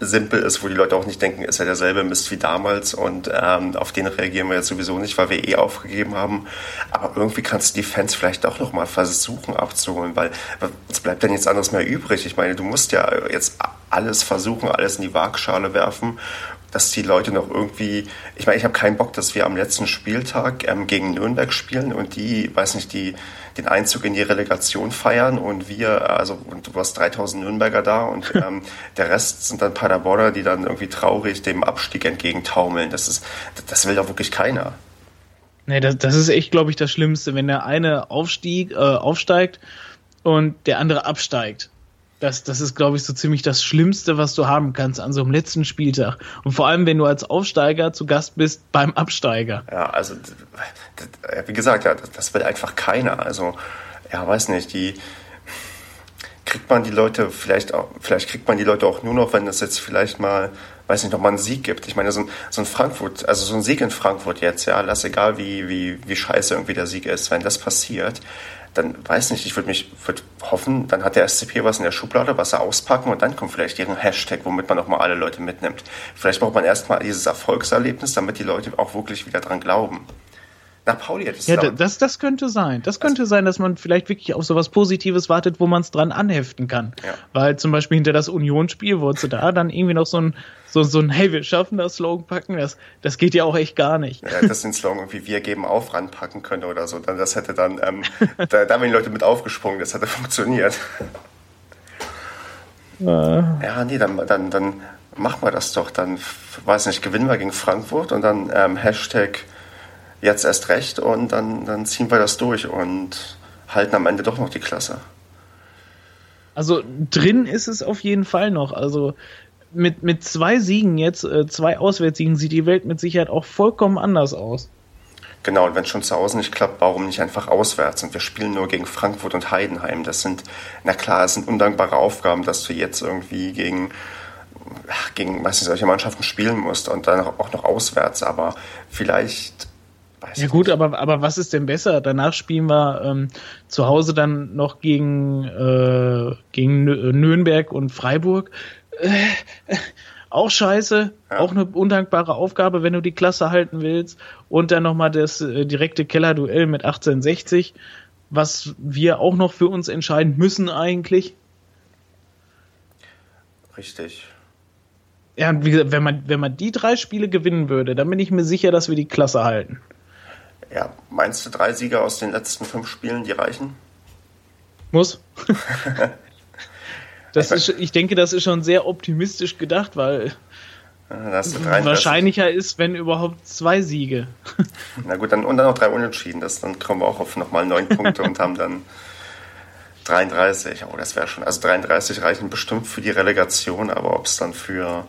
simpel ist, wo die Leute auch nicht denken, ist ja derselbe Mist wie damals und ähm, auf den reagieren wir jetzt sowieso nicht, weil wir eh aufgegeben haben. Aber irgendwie kannst du die Fans vielleicht auch noch mal versuchen abzuholen, weil es bleibt dann nichts anderes mehr übrig. Ich meine, du musst ja jetzt alles versuchen, alles in die Waagschale werfen dass die Leute noch irgendwie, ich meine, ich habe keinen Bock, dass wir am letzten Spieltag ähm, gegen Nürnberg spielen und die, weiß nicht, die den Einzug in die Relegation feiern und wir, also und du hast 3000 Nürnberger da und [LAUGHS] ähm, der Rest sind dann Paderborner, die dann irgendwie traurig dem Abstieg entgegentaumeln. Das ist, das will doch wirklich keiner. Nee, das, das ist echt, glaube ich, das Schlimmste, wenn der eine aufstieg, äh, aufsteigt und der andere absteigt. Das, das ist, glaube ich, so ziemlich das Schlimmste, was du haben kannst an so einem letzten Spieltag. Und vor allem, wenn du als Aufsteiger zu Gast bist beim Absteiger. Ja, also, wie gesagt, ja, das will einfach keiner. Also, ja, weiß nicht, die kriegt man die Leute vielleicht auch, vielleicht kriegt man die Leute auch nur noch, wenn es jetzt vielleicht mal, weiß nicht, noch mal einen Sieg gibt. Ich meine, so ein, so ein Frankfurt, also so ein Sieg in Frankfurt jetzt, ja, lass egal wie, wie, wie scheiße irgendwie der Sieg ist, wenn das passiert, dann weiß nicht, ich würde mich würd hoffen, dann hat der SCP was in der Schublade, was er auspacken und dann kommt vielleicht ihren Hashtag, womit man auch mal alle Leute mitnimmt. Vielleicht braucht man erstmal dieses Erfolgserlebnis, damit die Leute auch wirklich wieder dran glauben. Nach Pauli hätte es Ja, das, das könnte sein. Das könnte also, sein, dass man vielleicht wirklich auf sowas Positives wartet, wo man es dran anheften kann. Ja. Weil zum Beispiel hinter das Unionsspiel wurdest du da dann irgendwie noch so ein, so, so ein Hey, wir schaffen das Slogan packen. Das, das geht ja auch echt gar nicht. Ja, das den Slogan irgendwie Wir geben auf ranpacken können oder so. Dann, das hätte dann, ähm, [LAUGHS] da, da wären die Leute mit aufgesprungen, das hätte funktioniert. Äh. Ja, nee, dann, dann, dann machen wir das doch. Dann, weiß nicht, gewinnen wir gegen Frankfurt und dann ähm, Hashtag jetzt erst recht und dann, dann ziehen wir das durch und halten am Ende doch noch die Klasse. Also drin ist es auf jeden Fall noch. Also mit, mit zwei Siegen jetzt, äh, zwei Auswärtssiegen, sieht die Welt mit Sicherheit auch vollkommen anders aus. Genau, und wenn es schon zu Hause nicht klappt, warum nicht einfach auswärts? Und wir spielen nur gegen Frankfurt und Heidenheim. Das sind, na klar, es sind undankbare Aufgaben, dass du jetzt irgendwie gegen, gegen weiß nicht, solche Mannschaften spielen musst und dann auch noch auswärts. Aber vielleicht Weiß ja gut, aber, aber was ist denn besser? Danach spielen wir ähm, zu Hause dann noch gegen, äh, gegen Nürnberg und Freiburg. Äh, äh, auch scheiße, ja. auch eine undankbare Aufgabe, wenn du die Klasse halten willst. Und dann nochmal das äh, direkte Kellerduell mit 1860, was wir auch noch für uns entscheiden müssen eigentlich. Richtig. Ja, und wie gesagt, wenn man, wenn man die drei Spiele gewinnen würde, dann bin ich mir sicher, dass wir die Klasse halten. Ja, meinst du drei Sieger aus den letzten fünf Spielen, die reichen? Muss. [LAUGHS] das ist, ich denke, das ist schon sehr optimistisch gedacht, weil wahrscheinlicher ist, wenn überhaupt zwei Siege. [LAUGHS] Na gut, dann, und dann noch drei Unentschieden. Das, dann kommen wir auch auf nochmal neun Punkte und haben dann 33. Oh, das wäre schon. Also 33 reichen bestimmt für die Relegation, aber ob es dann für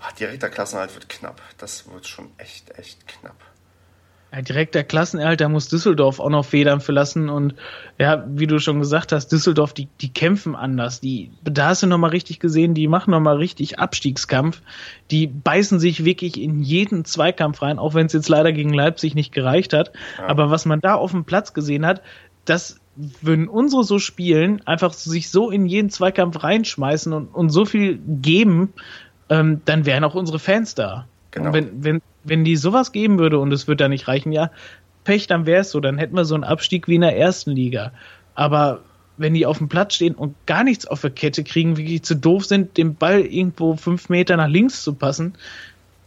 ach, direkter Klassenhalt wird knapp. Das wird schon echt, echt knapp. Ja, direkter Klassenerhalt, da muss Düsseldorf auch noch Federn verlassen und ja, wie du schon gesagt hast, Düsseldorf, die, die kämpfen anders. Die, da hast du nochmal richtig gesehen, die machen nochmal richtig Abstiegskampf. Die beißen sich wirklich in jeden Zweikampf rein, auch wenn es jetzt leider gegen Leipzig nicht gereicht hat. Ja. Aber was man da auf dem Platz gesehen hat, das würden unsere so spielen, einfach sich so in jeden Zweikampf reinschmeißen und, und so viel geben, ähm, dann wären auch unsere Fans da. Genau. Und wenn, wenn, wenn die sowas geben würde und es würde da nicht reichen, ja, Pech, dann wäre es so, dann hätten wir so einen Abstieg wie in der ersten Liga. Aber wenn die auf dem Platz stehen und gar nichts auf der Kette kriegen, wirklich zu doof sind, den Ball irgendwo fünf Meter nach links zu passen,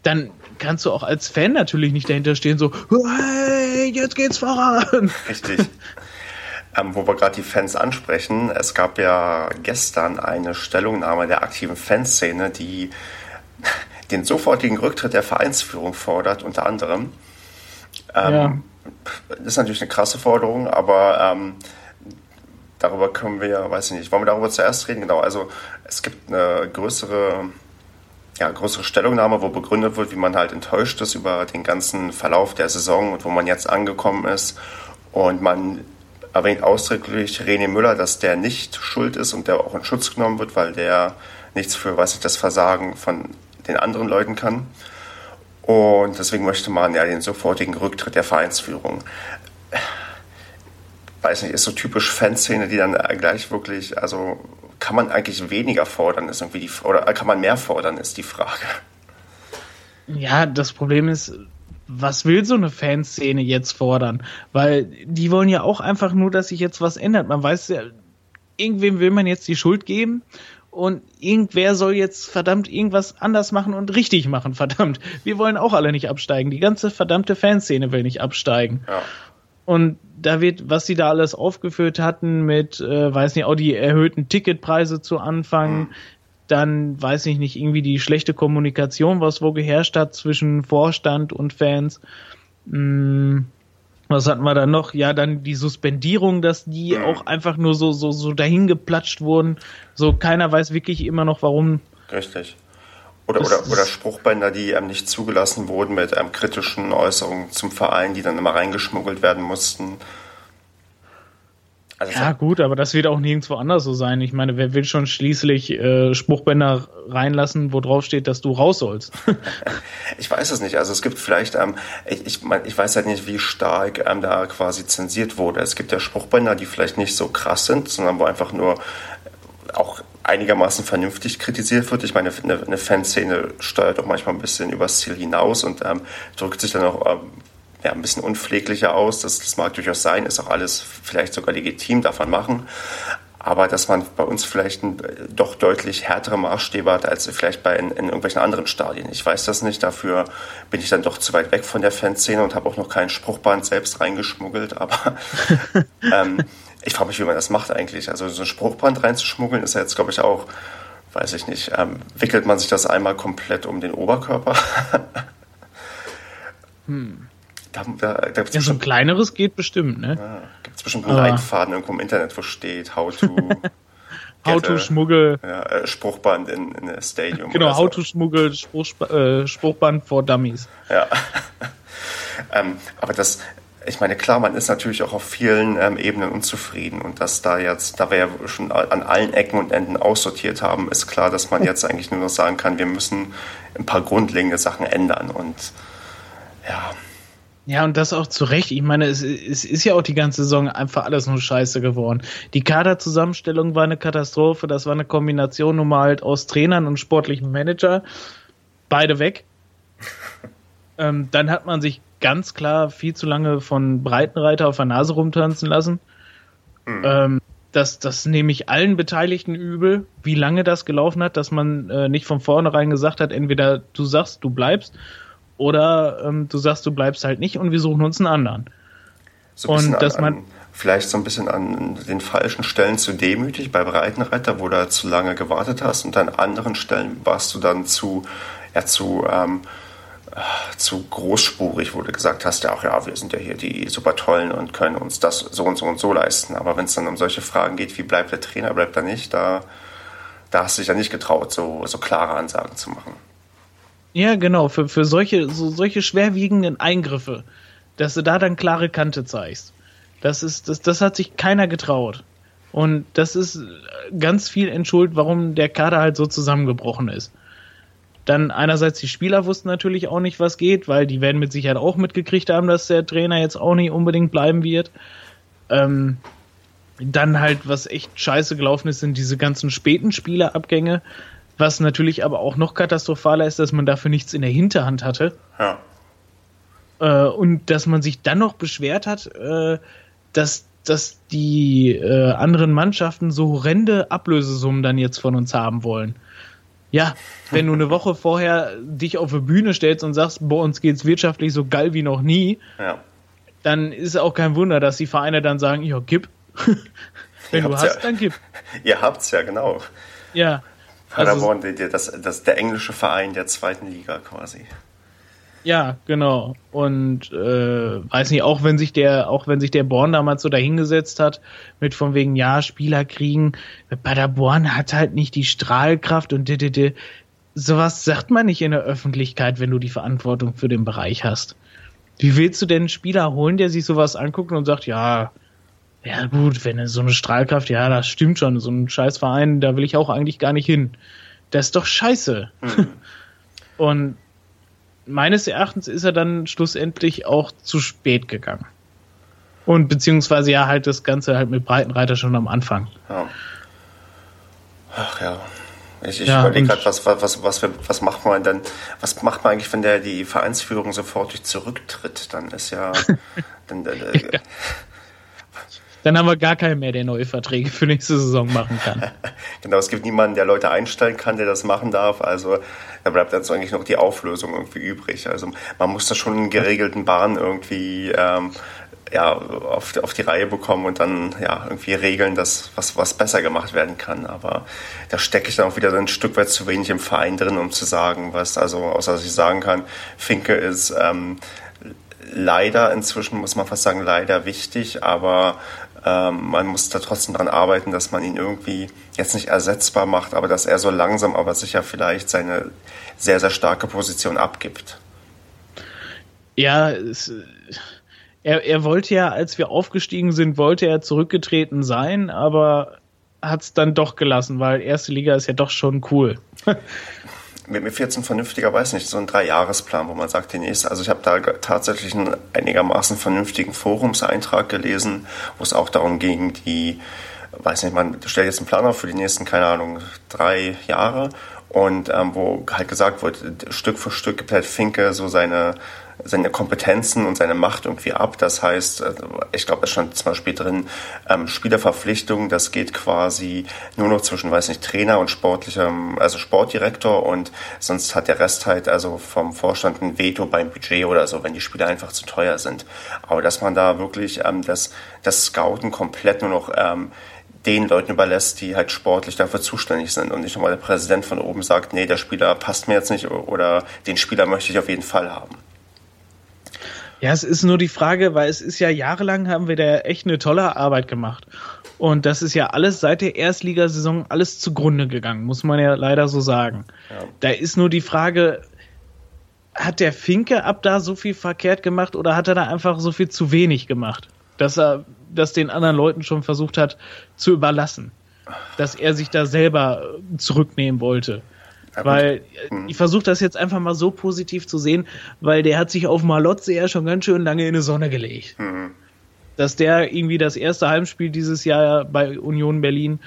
dann kannst du auch als Fan natürlich nicht dahinter stehen, so, hey, jetzt geht's voran. Richtig. Ähm, wo wir gerade die Fans ansprechen, es gab ja gestern eine Stellungnahme der aktiven Fanszene, die den sofortigen Rücktritt der Vereinsführung fordert, unter anderem. Ähm, ja. Das ist natürlich eine krasse Forderung, aber ähm, darüber können wir, weiß ich nicht, wollen wir darüber zuerst reden? Genau, also es gibt eine größere, ja, größere Stellungnahme, wo begründet wird, wie man halt enttäuscht ist über den ganzen Verlauf der Saison und wo man jetzt angekommen ist. Und man erwähnt ausdrücklich René Müller, dass der nicht schuld ist und der auch in Schutz genommen wird, weil der nichts für, weiß ich, das Versagen von den anderen Leuten kann. Und deswegen möchte man ja den sofortigen Rücktritt der Vereinsführung. Weiß nicht, ist so typisch Fanszene, die dann gleich wirklich, also kann man eigentlich weniger fordern, ist irgendwie die, oder kann man mehr fordern, ist die Frage. Ja, das Problem ist, was will so eine Fanszene jetzt fordern? Weil die wollen ja auch einfach nur, dass sich jetzt was ändert. Man weiß ja, irgendwem will man jetzt die Schuld geben und irgendwer soll jetzt verdammt irgendwas anders machen und richtig machen, verdammt. Wir wollen auch alle nicht absteigen. Die ganze verdammte Fanszene will nicht absteigen. Ja. Und da wird, was sie da alles aufgeführt hatten mit, äh, weiß nicht, auch die erhöhten Ticketpreise zu Anfang, mhm dann weiß ich nicht, irgendwie die schlechte Kommunikation, was wo geherrscht hat zwischen Vorstand und Fans. Hm, was hatten wir da noch? Ja, dann die Suspendierung, dass die mhm. auch einfach nur so, so, so dahin geplatscht wurden. So keiner weiß wirklich immer noch, warum. Richtig. Oder, oder, oder Spruchbänder, die ähm, nicht zugelassen wurden mit ähm, kritischen Äußerungen zum Verein, die dann immer reingeschmuggelt werden mussten. Also ja, gut, aber das wird auch nirgendwo anders so sein. Ich meine, wer will schon schließlich äh, Spruchbänder reinlassen, wo drauf steht, dass du raus sollst? [LAUGHS] ich weiß es nicht. Also es gibt vielleicht, ähm, ich, ich, mein, ich weiß halt nicht, wie stark ähm, da quasi zensiert wurde. Es gibt ja Spruchbänder, die vielleicht nicht so krass sind, sondern wo einfach nur auch einigermaßen vernünftig kritisiert wird. Ich meine, eine, eine Fanszene steuert auch manchmal ein bisschen übers Ziel hinaus und ähm, drückt sich dann auch ähm, ja, ein bisschen unpfleglicher aus. Das, das mag durchaus sein, ist auch alles vielleicht sogar legitim, darf man machen. Aber dass man bei uns vielleicht ein, doch deutlich härtere Maßstäbe hat als vielleicht bei in, in, irgendwelchen anderen Stadien. Ich weiß das nicht, dafür bin ich dann doch zu weit weg von der Fanszene und habe auch noch keinen Spruchband selbst reingeschmuggelt. Aber [LAUGHS] ähm, ich frage mich, wie man das macht eigentlich. Also so ein Spruchband reinzuschmuggeln ist ja jetzt, glaube ich, auch, weiß ich nicht, ähm, wickelt man sich das einmal komplett um den Oberkörper? hm. Da, da, da ja, so ein kleineres geht bestimmt, ne? Ja, gibt es bestimmt einen Leitfaden irgendwo im Internet, wo steht, how to. [LAUGHS] how to Schmuggel. Ja, äh, Spruchband in, in a Stadium. Genau, how to Schmuggel, Spruch, äh, Spruchband for Dummies. Ja. [LAUGHS] ähm, aber das, ich meine, klar, man ist natürlich auch auf vielen ähm, Ebenen unzufrieden und dass da jetzt, da wir ja schon an allen Ecken und Enden aussortiert haben, ist klar, dass man jetzt eigentlich nur noch sagen kann, wir müssen ein paar grundlegende Sachen ändern und ja, ja, und das auch zu Recht. Ich meine, es, es ist ja auch die ganze Saison einfach alles nur scheiße geworden. Die Kaderzusammenstellung war eine Katastrophe. Das war eine Kombination nun mal halt aus Trainern und sportlichem Manager. Beide weg. [LAUGHS] ähm, dann hat man sich ganz klar viel zu lange von Breitenreiter auf der Nase rumtanzen lassen. Mhm. Ähm, das, das nehme ich allen Beteiligten übel, wie lange das gelaufen hat, dass man äh, nicht von vornherein gesagt hat, entweder du sagst, du bleibst oder ähm, du sagst, du bleibst halt nicht und wir suchen uns einen anderen. So ein und dass an, man vielleicht so ein bisschen an den falschen Stellen zu demütig bei Breitenreiter, wo du zu lange gewartet hast und an anderen Stellen warst du dann zu, ja, zu, ähm, zu großspurig, wo du gesagt hast, ja, auch ja, wir sind ja hier die super tollen und können uns das so und so und so leisten. Aber wenn es dann um solche Fragen geht, wie bleibt der Trainer, bleibt er nicht, da, da hast du dich ja nicht getraut, so, so klare Ansagen zu machen. Ja, genau, für, für solche, so, solche schwerwiegenden Eingriffe. dass du da dann klare Kante zeigst. Das ist, das, das hat sich keiner getraut. Und das ist ganz viel entschuld, warum der Kader halt so zusammengebrochen ist. Dann einerseits die Spieler wussten natürlich auch nicht, was geht, weil die werden mit Sicherheit auch mitgekriegt haben, dass der Trainer jetzt auch nicht unbedingt bleiben wird. Ähm, dann halt, was echt scheiße gelaufen ist, sind diese ganzen späten Spielerabgänge. Was natürlich aber auch noch katastrophaler ist, dass man dafür nichts in der Hinterhand hatte. Ja. Äh, und dass man sich dann noch beschwert hat, äh, dass, dass die äh, anderen Mannschaften so horrende Ablösesummen dann jetzt von uns haben wollen. Ja, wenn du eine Woche vorher dich auf eine Bühne stellst und sagst, bei uns geht's wirtschaftlich so geil wie noch nie, ja. dann ist auch kein Wunder, dass die Vereine dann sagen, ja, gib. [LAUGHS] wenn du hast, ja. dann gib. [LAUGHS] Ihr habt's ja, genau. Ja. Paderborn, also, das, das, der englische Verein der zweiten Liga quasi. Ja, genau. Und äh, weiß nicht, auch wenn sich der, auch wenn sich der Born damals so dahingesetzt hat, mit von wegen, ja, Spieler kriegen, Paderborn hat halt nicht die Strahlkraft und d, sowas sagt man nicht in der Öffentlichkeit, wenn du die Verantwortung für den Bereich hast. Wie willst du denn einen Spieler holen, der sich sowas anguckt und sagt, ja, ja gut, wenn so eine Strahlkraft, ja, das stimmt schon, so ein Scheißverein, da will ich auch eigentlich gar nicht hin. Das ist doch scheiße. Mhm. [LAUGHS] und meines Erachtens ist er dann schlussendlich auch zu spät gegangen. Und beziehungsweise ja halt das Ganze halt mit Breitenreiter schon am Anfang. Ja. Ach ja. Ich, ich ja, überlege gerade, was, was, was, was macht man denn, was macht man eigentlich, wenn der die Vereinsführung sofort zurücktritt? Dann ist ja. [LAUGHS] dann, äh, ja. Dann haben wir gar keinen mehr, der neue Verträge für nächste Saison machen kann. [LAUGHS] genau, es gibt niemanden, der Leute einstellen kann, der das machen darf. Also da bleibt jetzt eigentlich noch die Auflösung irgendwie übrig. Also man muss das schon in geregelten Bahnen irgendwie ähm, ja, auf, auf die Reihe bekommen und dann ja irgendwie regeln, dass was, was besser gemacht werden kann. Aber da stecke ich dann auch wieder ein Stück weit zu wenig im Verein drin, um zu sagen, was, also außer dass ich sagen kann, Finke ist ähm, leider inzwischen, muss man fast sagen, leider wichtig, aber ähm, man muss da trotzdem daran arbeiten, dass man ihn irgendwie jetzt nicht ersetzbar macht, aber dass er so langsam, aber sicher vielleicht seine sehr, sehr starke Position abgibt. Ja, es, er, er wollte ja, als wir aufgestiegen sind, wollte er zurückgetreten sein, aber hat es dann doch gelassen, weil erste Liga ist ja doch schon cool. [LAUGHS] mir, mir fehlt ein vernünftiger, weiß nicht, so ein Dreijahresplan, wo man sagt, die nächste, also ich habe da tatsächlich einen einigermaßen vernünftigen Forumseintrag gelesen, wo es auch darum ging, die, weiß nicht, man stellt jetzt einen Plan auf für die nächsten, keine Ahnung, drei Jahre und ähm, wo halt gesagt wird, Stück für Stück gibt halt Finke so seine seine Kompetenzen und seine Macht irgendwie ab. Das heißt, äh, ich glaube, es stand zum Beispiel drin, ähm, Spielerverpflichtung, das geht quasi nur noch zwischen, weiß nicht, Trainer und sportlichem, also Sportdirektor und sonst hat der Rest halt also vom Vorstand ein Veto beim Budget oder so, wenn die Spieler einfach zu teuer sind. Aber dass man da wirklich ähm, das, das Scouten komplett nur noch ähm, den Leuten überlässt, die halt sportlich dafür zuständig sind und nicht nochmal der Präsident von oben sagt, nee, der Spieler passt mir jetzt nicht oder den Spieler möchte ich auf jeden Fall haben. Ja, es ist nur die Frage, weil es ist ja jahrelang haben wir da echt eine tolle Arbeit gemacht. Und das ist ja alles seit der Erstligasaison alles zugrunde gegangen, muss man ja leider so sagen. Ja. Da ist nur die Frage, hat der Finke ab da so viel verkehrt gemacht oder hat er da einfach so viel zu wenig gemacht? Dass er das den anderen Leuten schon versucht hat zu überlassen. Dass er sich da selber zurücknehmen wollte. Ja, weil mhm. ich versuche das jetzt einfach mal so positiv zu sehen, weil der hat sich auf Malotze ja schon ganz schön lange in die Sonne gelegt. Mhm. Dass der irgendwie das erste Heimspiel dieses Jahr bei Union Berlin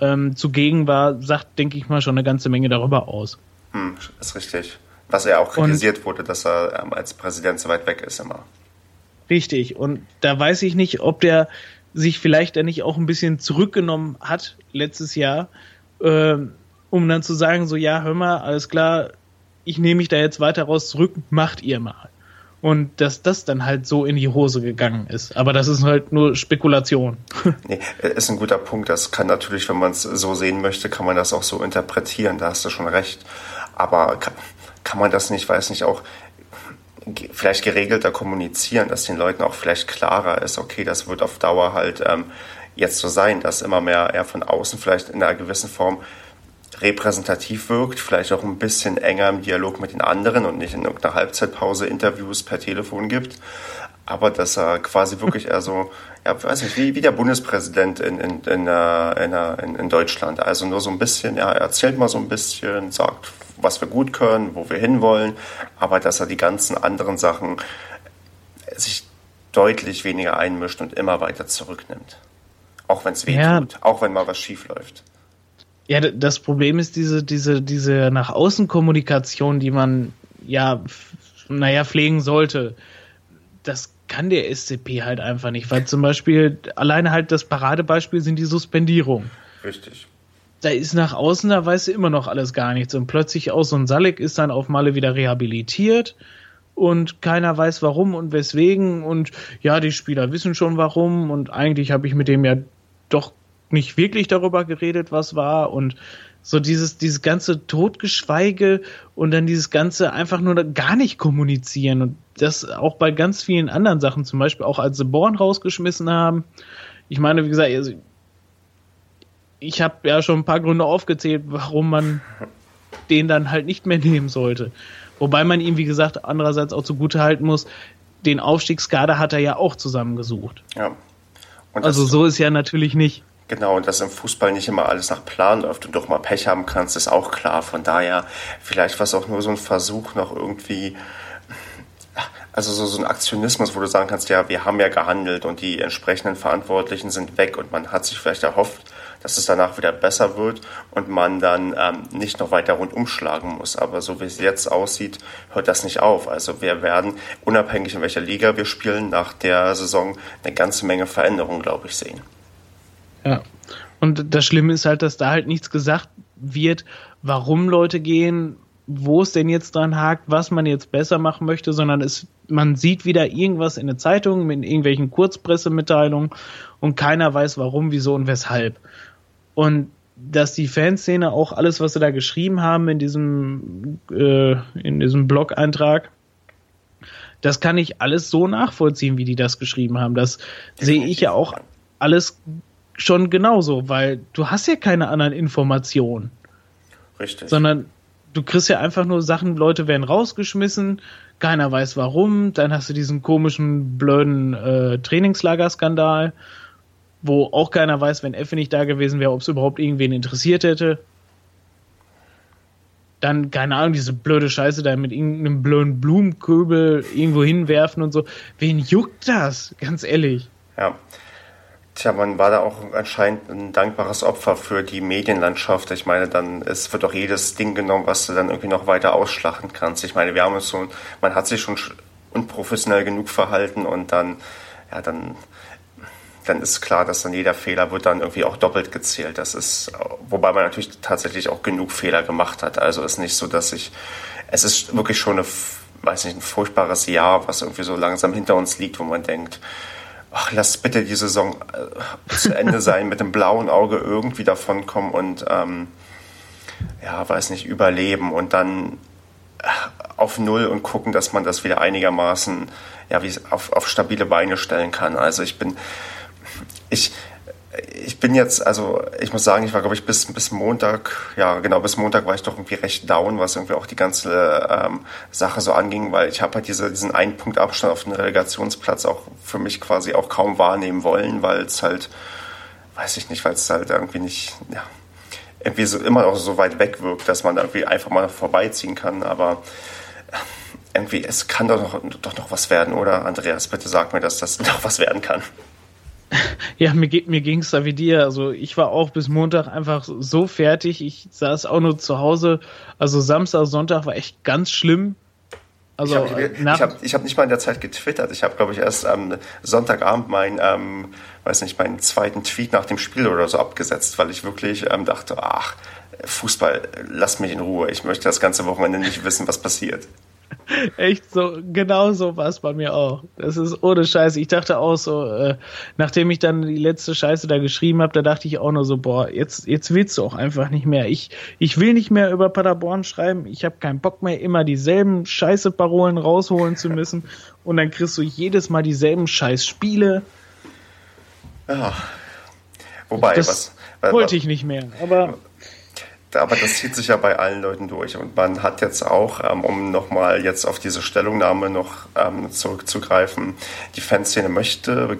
ähm, zugegen war, sagt, denke ich mal, schon eine ganze Menge darüber aus. Mhm, ist richtig. Was er auch kritisiert Und, wurde, dass er ähm, als Präsident so weit weg ist immer. Richtig. Und da weiß ich nicht, ob der sich vielleicht dann nicht auch ein bisschen zurückgenommen hat letztes Jahr. Ähm, um dann zu sagen, so ja, hör mal, alles klar, ich nehme mich da jetzt weiter raus zurück, macht ihr mal. Und dass das dann halt so in die Hose gegangen ist. Aber das ist halt nur Spekulation. [LAUGHS] Nee, ist ein guter Punkt. Das kann natürlich, wenn man es so sehen möchte, kann man das auch so interpretieren. Da hast du schon recht. Aber kann, kann man das nicht, weiß nicht, auch vielleicht geregelter kommunizieren, dass den Leuten auch vielleicht klarer ist, okay, das wird auf Dauer halt ähm, jetzt so sein, dass immer mehr eher von außen vielleicht in einer gewissen Form repräsentativ wirkt, vielleicht auch ein bisschen enger im Dialog mit den anderen und nicht in irgendeiner Halbzeitpause Interviews per Telefon gibt. Aber dass er quasi wirklich eher so, ja, weiß nicht, wie, wie der Bundespräsident in, in, in, äh, in, in Deutschland. Also nur so ein bisschen, ja, er erzählt mal so ein bisschen, sagt, was wir gut können, wo wir hinwollen, aber dass er die ganzen anderen Sachen sich deutlich weniger einmischt und immer weiter zurücknimmt. Auch wenn es weh ja. tut, auch wenn mal was schief läuft. Ja, das Problem ist diese, diese, diese nach außen Kommunikation, die man ja, naja, pflegen sollte. Das kann der SCP halt einfach nicht, weil zum Beispiel alleine halt das Paradebeispiel sind die Suspendierungen. Richtig. Da ist nach außen, da weißt du immer noch alles gar nichts. Und plötzlich auch so ein Salek ist dann auf Male wieder rehabilitiert und keiner weiß warum und weswegen. Und ja, die Spieler wissen schon warum. Und eigentlich habe ich mit dem ja doch nicht wirklich darüber geredet, was war und so dieses, dieses ganze Totgeschweige und dann dieses ganze einfach nur gar nicht kommunizieren und das auch bei ganz vielen anderen Sachen, zum Beispiel auch als sie Born rausgeschmissen haben. Ich meine, wie gesagt, also ich habe ja schon ein paar Gründe aufgezählt, warum man den dann halt nicht mehr nehmen sollte. Wobei man ihm, wie gesagt, andererseits auch zugute halten muss, den Aufstiegskader hat er ja auch zusammengesucht. Ja. also so ist ja natürlich nicht. Genau, und dass im Fußball nicht immer alles nach Plan läuft und doch mal Pech haben kannst, ist auch klar. Von daher, vielleicht war es auch nur so ein Versuch, noch irgendwie, also so, so ein Aktionismus, wo du sagen kannst, ja, wir haben ja gehandelt und die entsprechenden Verantwortlichen sind weg und man hat sich vielleicht erhofft, dass es danach wieder besser wird und man dann ähm, nicht noch weiter rundum schlagen muss. Aber so wie es jetzt aussieht, hört das nicht auf. Also wir werden, unabhängig in welcher Liga wir spielen, nach der Saison eine ganze Menge Veränderungen, glaube ich, sehen. Ja. Und das Schlimme ist halt, dass da halt nichts gesagt wird, warum Leute gehen, wo es denn jetzt dran hakt, was man jetzt besser machen möchte, sondern es, man sieht wieder irgendwas in der Zeitung mit irgendwelchen Kurzpressemitteilungen und keiner weiß warum, wieso und weshalb. Und dass die Fanszene auch alles, was sie da geschrieben haben in diesem, äh, in diesem Blog-Eintrag, das kann ich alles so nachvollziehen, wie die das geschrieben haben. Das sehe ich ja auch alles schon genauso, weil du hast ja keine anderen Informationen. Richtig. Sondern du kriegst ja einfach nur Sachen, Leute werden rausgeschmissen, keiner weiß warum, dann hast du diesen komischen, blöden äh, Trainingslagerskandal, wo auch keiner weiß, wenn Effe nicht da gewesen wäre, ob es überhaupt irgendwen interessiert hätte. Dann, keine Ahnung, diese blöde Scheiße da mit irgendeinem blöden Blumenköbel irgendwo hinwerfen und so. Wen juckt das? Ganz ehrlich. Ja. Tja, man war da auch anscheinend ein dankbares Opfer für die Medienlandschaft. Ich meine, dann es wird auch jedes Ding genommen, was du dann irgendwie noch weiter ausschlachten kannst. Ich meine, wir haben uns so, man hat sich schon unprofessionell genug verhalten und dann, ja, dann, dann ist klar, dass dann jeder Fehler wird dann irgendwie auch doppelt gezählt. Das ist, wobei man natürlich tatsächlich auch genug Fehler gemacht hat. Also ist nicht so, dass ich, es ist wirklich schon eine, weiß nicht, ein furchtbares Jahr, was irgendwie so langsam hinter uns liegt, wo man denkt, ach, lass bitte die Saison äh, zu Ende sein, mit dem blauen Auge irgendwie davonkommen und ähm, ja, weiß nicht, überleben und dann äh, auf Null und gucken, dass man das wieder einigermaßen ja, wie auf, auf stabile Beine stellen kann. Also ich bin, ich, ich bin jetzt, also ich muss sagen, ich war, glaube ich, bis, bis Montag, ja genau, bis Montag war ich doch irgendwie recht down, was irgendwie auch die ganze ähm, Sache so anging, weil ich habe halt diese, diesen einen Punkt Abstand auf den Relegationsplatz auch für mich quasi auch kaum wahrnehmen wollen, weil es halt, weiß ich nicht, weil es halt irgendwie nicht, ja, irgendwie so immer noch so weit weg wirkt, dass man irgendwie einfach mal vorbeiziehen kann, aber irgendwie, es kann doch noch, doch noch was werden, oder? Andreas, bitte sag mir, dass das [LAUGHS] noch was werden kann. [LAUGHS] Ja, mir, mir ging es da wie dir. Also ich war auch bis Montag einfach so fertig. Ich saß auch nur zu Hause. Also Samstag, Sonntag war echt ganz schlimm. Also, ich habe ich hab, ich hab nicht mal in der Zeit getwittert. Ich habe, glaube ich, erst am Sonntagabend meinen, ähm, weiß nicht, meinen zweiten Tweet nach dem Spiel oder so abgesetzt, weil ich wirklich ähm, dachte, ach, Fußball, lass mich in Ruhe. Ich möchte das ganze Wochenende nicht wissen, was passiert. [LAUGHS] Echt so, genau so war es bei mir auch. Das ist ohne Scheiße. Ich dachte auch so, äh, nachdem ich dann die letzte Scheiße da geschrieben habe, da dachte ich auch nur so, boah, jetzt, jetzt willst du auch einfach nicht mehr. Ich, ich will nicht mehr über Paderborn schreiben. Ich habe keinen Bock mehr, immer dieselben Scheiße-Parolen rausholen zu müssen. [LAUGHS] Und dann kriegst du jedes Mal dieselben Scheiß-Spiele. Ja. Wobei, das was, was, wollte ich nicht mehr. Aber aber das zieht sich ja bei allen Leuten durch. Und man hat jetzt auch, ähm, um nochmal jetzt auf diese Stellungnahme noch ähm, zurückzugreifen, die Fanszene möchte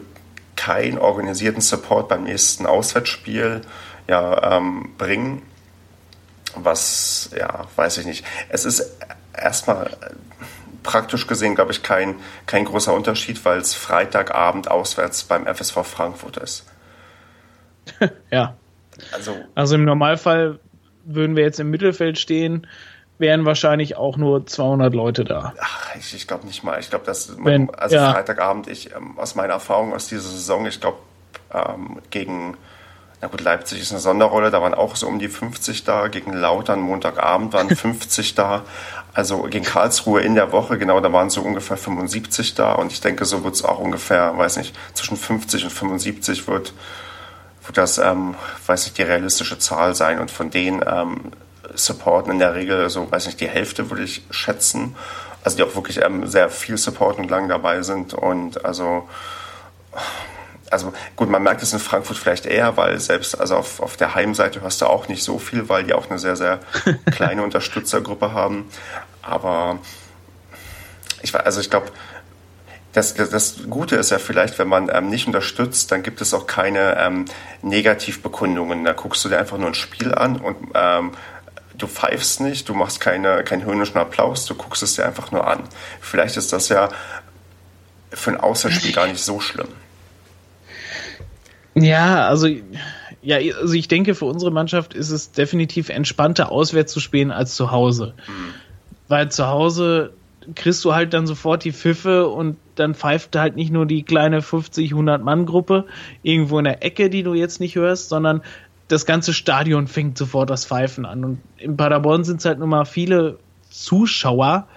keinen organisierten Support beim nächsten Auswärtsspiel ja, ähm, bringen. Was, ja, weiß ich nicht. Es ist erstmal praktisch gesehen, glaube ich, kein, kein großer Unterschied, weil es Freitagabend auswärts beim FSV Frankfurt ist. [LAUGHS] ja. Also, also im Normalfall würden wir jetzt im Mittelfeld stehen, wären wahrscheinlich auch nur 200 Leute da. Ach, ich, ich glaube nicht mal. Ich glaube, dass Wenn, also ja. Freitagabend, ich ähm, aus meiner Erfahrung aus dieser Saison, ich glaube ähm, gegen na gut, Leipzig ist eine Sonderrolle, da waren auch so um die 50 da. Gegen Lautern Montagabend waren [LAUGHS] 50 da. Also gegen Karlsruhe in der Woche, genau, da waren so ungefähr 75 da. Und ich denke, so wird es auch ungefähr, weiß nicht, zwischen 50 und 75 wird, wird das, ähm, weiß nicht, die realistische Zahl sein. Und von denen ähm, supporten in der Regel so, weiß nicht, die Hälfte würde ich schätzen. Also die auch wirklich ähm, sehr viel supporten und lang dabei sind. Und also also gut, man merkt es in Frankfurt vielleicht eher, weil selbst also auf, auf der Heimseite hörst du auch nicht so viel, weil die auch eine sehr, sehr [LAUGHS] kleine Unterstützergruppe haben. Aber ich also ich glaube, das, das, das, Gute ist ja vielleicht, wenn man ähm, nicht unterstützt, dann gibt es auch keine ähm, Negativbekundungen. Da guckst du dir einfach nur ein Spiel an und ähm, du pfeifst nicht, du machst keine, keinen höhnischen Applaus, du guckst es dir einfach nur an. Vielleicht ist das ja für ein Außerspiel gar nicht so schlimm. Ja, also ja, also ich denke, für unsere Mannschaft ist es definitiv entspannter, auswärts zu spielen als zu Hause. Mhm. Weil zu Hause kriegst du halt dann sofort die Pfiffe und dann pfeift halt nicht nur die kleine 50, 100 Mann Gruppe irgendwo in der Ecke, die du jetzt nicht hörst, sondern das ganze Stadion fängt sofort das Pfeifen an. Und in Paderborn sind es halt nun mal viele Zuschauer,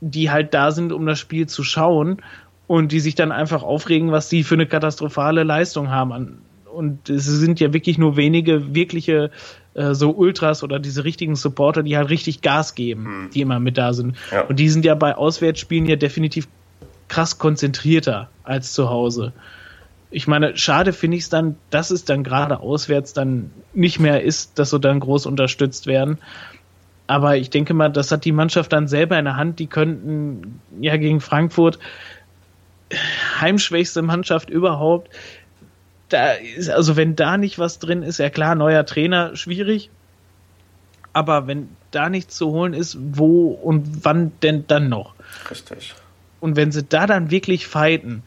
die halt da sind, um das Spiel zu schauen und die sich dann einfach aufregen, was sie für eine katastrophale Leistung haben. Und es sind ja wirklich nur wenige wirkliche äh, so Ultras oder diese richtigen Supporter, die halt richtig Gas geben, hm. die immer mit da sind. Ja. Und die sind ja bei Auswärtsspielen ja definitiv krass konzentrierter als zu Hause. Ich meine, schade finde ich es dann, dass es dann gerade auswärts dann nicht mehr ist, dass so dann groß unterstützt werden. Aber ich denke mal, das hat die Mannschaft dann selber in der Hand. Die könnten ja gegen Frankfurt heimschwächste Mannschaft überhaupt. Da ist, also wenn da nicht was drin ist, ja klar, neuer Trainer, schwierig. Aber wenn da nichts zu holen ist, wo und wann denn dann noch? Richtig. Und wenn sie da dann wirklich fighten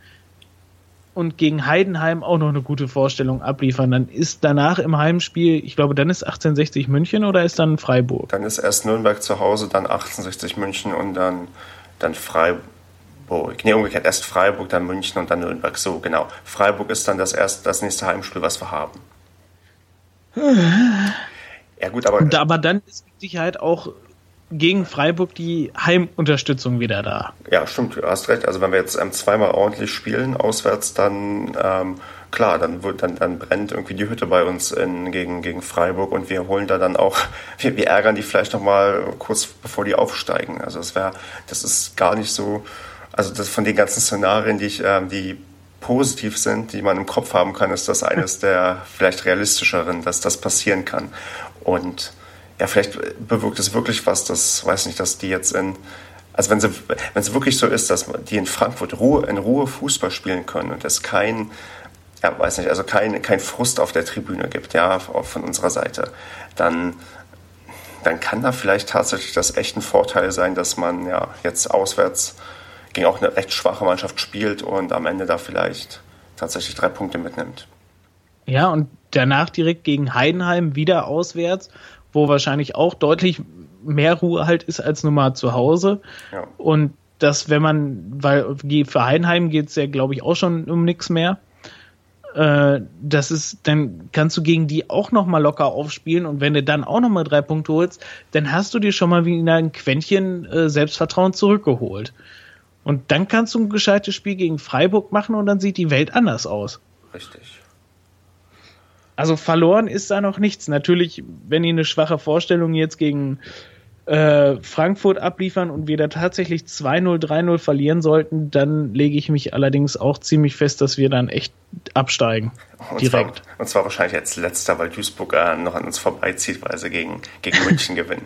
und gegen Heidenheim auch noch eine gute Vorstellung abliefern, dann ist danach im Heimspiel, ich glaube, dann ist 1860 München oder ist dann Freiburg? Dann ist erst Nürnberg zu Hause, dann 1860 München und dann, dann Freiburg Freiburg. Nee, umgekehrt. Erst Freiburg, dann München und dann Nürnberg. So, genau. Freiburg ist dann das, erste, das nächste Heimspiel, was wir haben. Ja, gut, aber. Und, aber dann ist mit Sicherheit auch gegen Freiburg die Heimunterstützung wieder da. Ja, stimmt, du hast recht. Also wenn wir jetzt ähm, zweimal ordentlich spielen auswärts, dann ähm, klar, dann wird dann, dann brennt irgendwie die Hütte bei uns in, gegen, gegen Freiburg und wir holen da dann auch, [LAUGHS] wir, wir ärgern die vielleicht nochmal kurz bevor die aufsteigen. Also das wäre, das ist gar nicht so also das von den ganzen Szenarien, die ich, äh, die positiv sind, die man im Kopf haben kann, ist das eines der vielleicht realistischeren, dass das passieren kann. Und ja, vielleicht bewirkt es wirklich was, das weiß nicht, dass die jetzt in, also wenn es wirklich so ist, dass die in Frankfurt Ruhe, in Ruhe Fußball spielen können und es kein, ja, weiß nicht, also kein, kein Frust auf der Tribüne gibt, ja, von unserer Seite, dann, dann kann da vielleicht tatsächlich das echt Vorteil sein, dass man ja jetzt auswärts gegen auch eine recht schwache Mannschaft spielt und am Ende da vielleicht tatsächlich drei Punkte mitnimmt. Ja, und danach direkt gegen Heidenheim wieder auswärts, wo wahrscheinlich auch deutlich mehr Ruhe halt ist als Nummer zu Hause. Ja. Und das, wenn man, weil für Heidenheim geht es ja, glaube ich, auch schon um nichts mehr. Äh, das ist, dann kannst du gegen die auch noch mal locker aufspielen und wenn du dann auch noch mal drei Punkte holst, dann hast du dir schon mal wieder ein Quäntchen äh, Selbstvertrauen zurückgeholt. Und dann kannst du ein gescheites Spiel gegen Freiburg machen und dann sieht die Welt anders aus. Richtig. Also verloren ist da noch nichts. Natürlich, wenn ihr eine schwache Vorstellung jetzt gegen äh, Frankfurt abliefern und wir da tatsächlich 2-0, 3-0 verlieren sollten, dann lege ich mich allerdings auch ziemlich fest, dass wir dann echt absteigen. Und direkt. Zwar, und zwar wahrscheinlich als letzter, weil Duisburg äh, noch an uns vorbeizieht, weil sie gegen, gegen München [LAUGHS] gewinnen.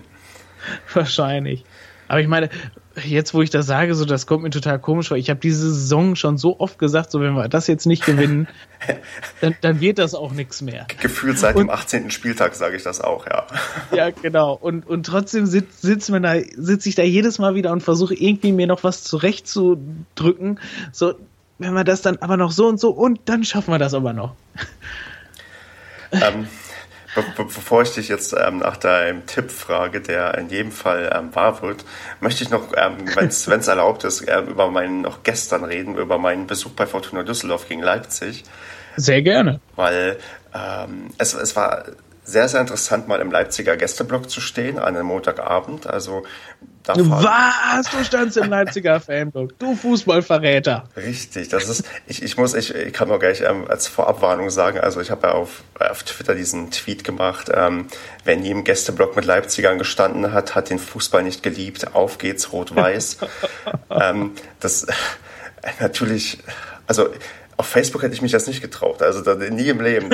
Wahrscheinlich. Aber ich meine, jetzt wo ich das sage, so das kommt mir total komisch vor. Ich habe diese Saison schon so oft gesagt, so wenn wir das jetzt nicht gewinnen, [LAUGHS] dann, dann wird das auch nichts mehr. Gefühlt seit und, dem 18. Spieltag sage ich das auch, ja. [LAUGHS] Ja, genau. Und, und trotzdem sitzt sitz da, sitze ich da jedes Mal wieder und versuche irgendwie mir noch was zurechtzudrücken. So, wenn wir das dann aber noch so und so und dann schaffen wir das aber noch. Ähm, Be bevor ich dich jetzt ähm, nach deinem Tipp frage, der in jedem Fall ähm, wahr wird, möchte ich noch, ähm, wenn es [LAUGHS] erlaubt ist, äh, über meinen noch gestern reden, über meinen Besuch bei Fortuna Düsseldorf gegen Leipzig. Sehr gerne. Weil ähm, es, es war sehr, sehr interessant, mal im Leipziger Gästeblock zu stehen, an einem Montagabend. Also Was? Du standst im Leipziger [LAUGHS] Fanblock. Du Fußballverräter. Richtig, das ist, ich, ich muss, ich, ich kann nur gleich ähm, als Vorabwarnung sagen, also ich habe ja auf, auf Twitter diesen Tweet gemacht, ähm, wer nie im Gästeblock mit Leipzigern gestanden hat, hat den Fußball nicht geliebt. Auf geht's, rot-weiß. [LAUGHS] ähm, das äh, [LAUGHS] natürlich, also auf Facebook hätte ich mich das nicht getraut, also da, nie im Leben.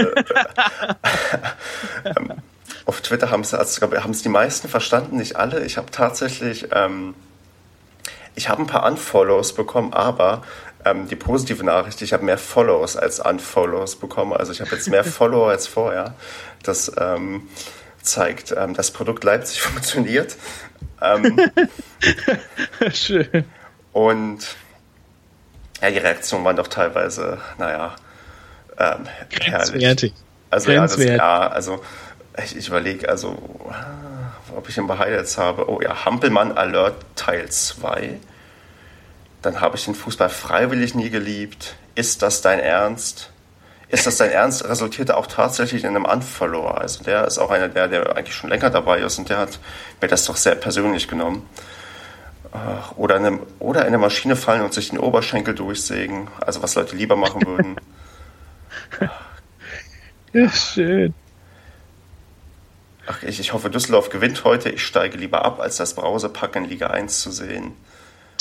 Auf Twitter haben es also, die meisten verstanden, nicht alle. Ich habe tatsächlich, ähm, ich habe ein paar Unfollows bekommen, aber ähm, die positive Nachricht, ich habe mehr Follows als Unfollows bekommen. Also ich habe jetzt mehr [LAUGHS] Follower als vorher. Das ähm, zeigt, ähm, das Produkt Leipzig [LAUGHS] funktioniert. Ähm, [LAUGHS] Schön. Und ja, die Reaktionen waren doch teilweise, naja, ähm, herrlich. Also ja, das, ja, also ich, ich überlege, also ob ich ein paar Highlights habe. Oh ja, Hampelmann Alert Teil 2. Dann habe ich den Fußball freiwillig nie geliebt. Ist das dein Ernst? Ist das dein Ernst? Resultierte auch tatsächlich in einem Unfollower. Also der ist auch einer der, der eigentlich schon länger dabei ist und der hat mir das doch sehr persönlich genommen oder, in eine, oder in eine Maschine fallen und sich den Oberschenkel durchsägen. Also was Leute lieber machen würden. [LAUGHS] ja, schön. Ach, ich, ich hoffe, Düsseldorf gewinnt heute. Ich steige lieber ab, als das Brausepack in Liga 1 zu sehen.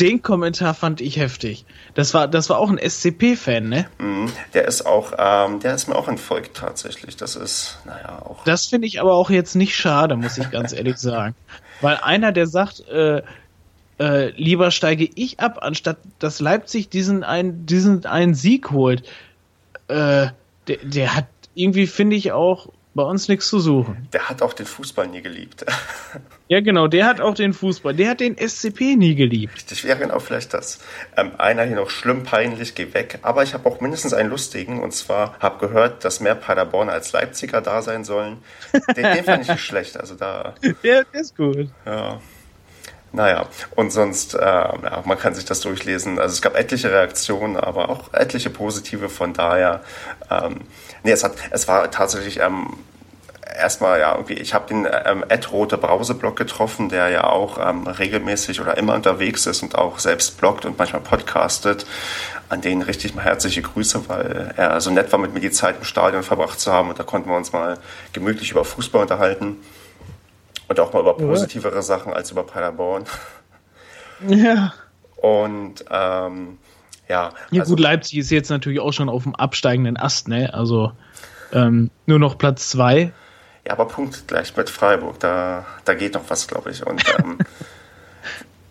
Den Kommentar fand ich heftig. Das war, das war auch ein SCP-Fan, ne? Mm, der ist auch, ähm, der ist mir auch entfolgt tatsächlich. Das ist, naja, auch. Das finde ich aber auch jetzt nicht schade, muss ich ganz ehrlich [LAUGHS] sagen. Weil einer, der sagt, äh, äh, lieber steige ich ab, anstatt dass Leipzig diesen einen, diesen einen Sieg holt. Äh, der, der hat irgendwie, finde ich, auch bei uns nichts zu suchen. Der hat auch den Fußball nie geliebt. [LAUGHS] ja, genau, der hat auch den Fußball. Der hat den SCP nie geliebt. Richtig, ja, genau, vielleicht das. Ähm, einer hier noch schlimm, peinlich, geh weg. Aber ich habe auch mindestens einen lustigen. Und zwar habe gehört, dass mehr Paderborner als Leipziger da sein sollen. Den, den fand ich nicht [LAUGHS] schlecht. Also da. Der, der ist gut. Ja. Naja, und sonst, äh, ja, man kann sich das durchlesen. Also es gab etliche Reaktionen, aber auch etliche positive. Von daher, ähm, nee, es, hat, es war tatsächlich ähm, erstmal, ja, irgendwie, ich habe den ähm, Ed Rote Brauseblock getroffen, der ja auch ähm, regelmäßig oder immer unterwegs ist und auch selbst bloggt und manchmal podcastet. An denen richtig mal herzliche Grüße, weil er so nett war, mit mir die Zeit im Stadion verbracht zu haben und da konnten wir uns mal gemütlich über Fußball unterhalten. Und auch mal über positivere ja. Sachen als über Paderborn. [LAUGHS] Ja. Und ähm, ja. Ja, also, gut, Leipzig ist jetzt natürlich auch schon auf dem absteigenden Ast, ne? Also ähm, nur noch Platz zwei. Ja, aber Punkt gleich mit Freiburg, da, da geht noch was, glaube ich. Und, [LAUGHS] ähm,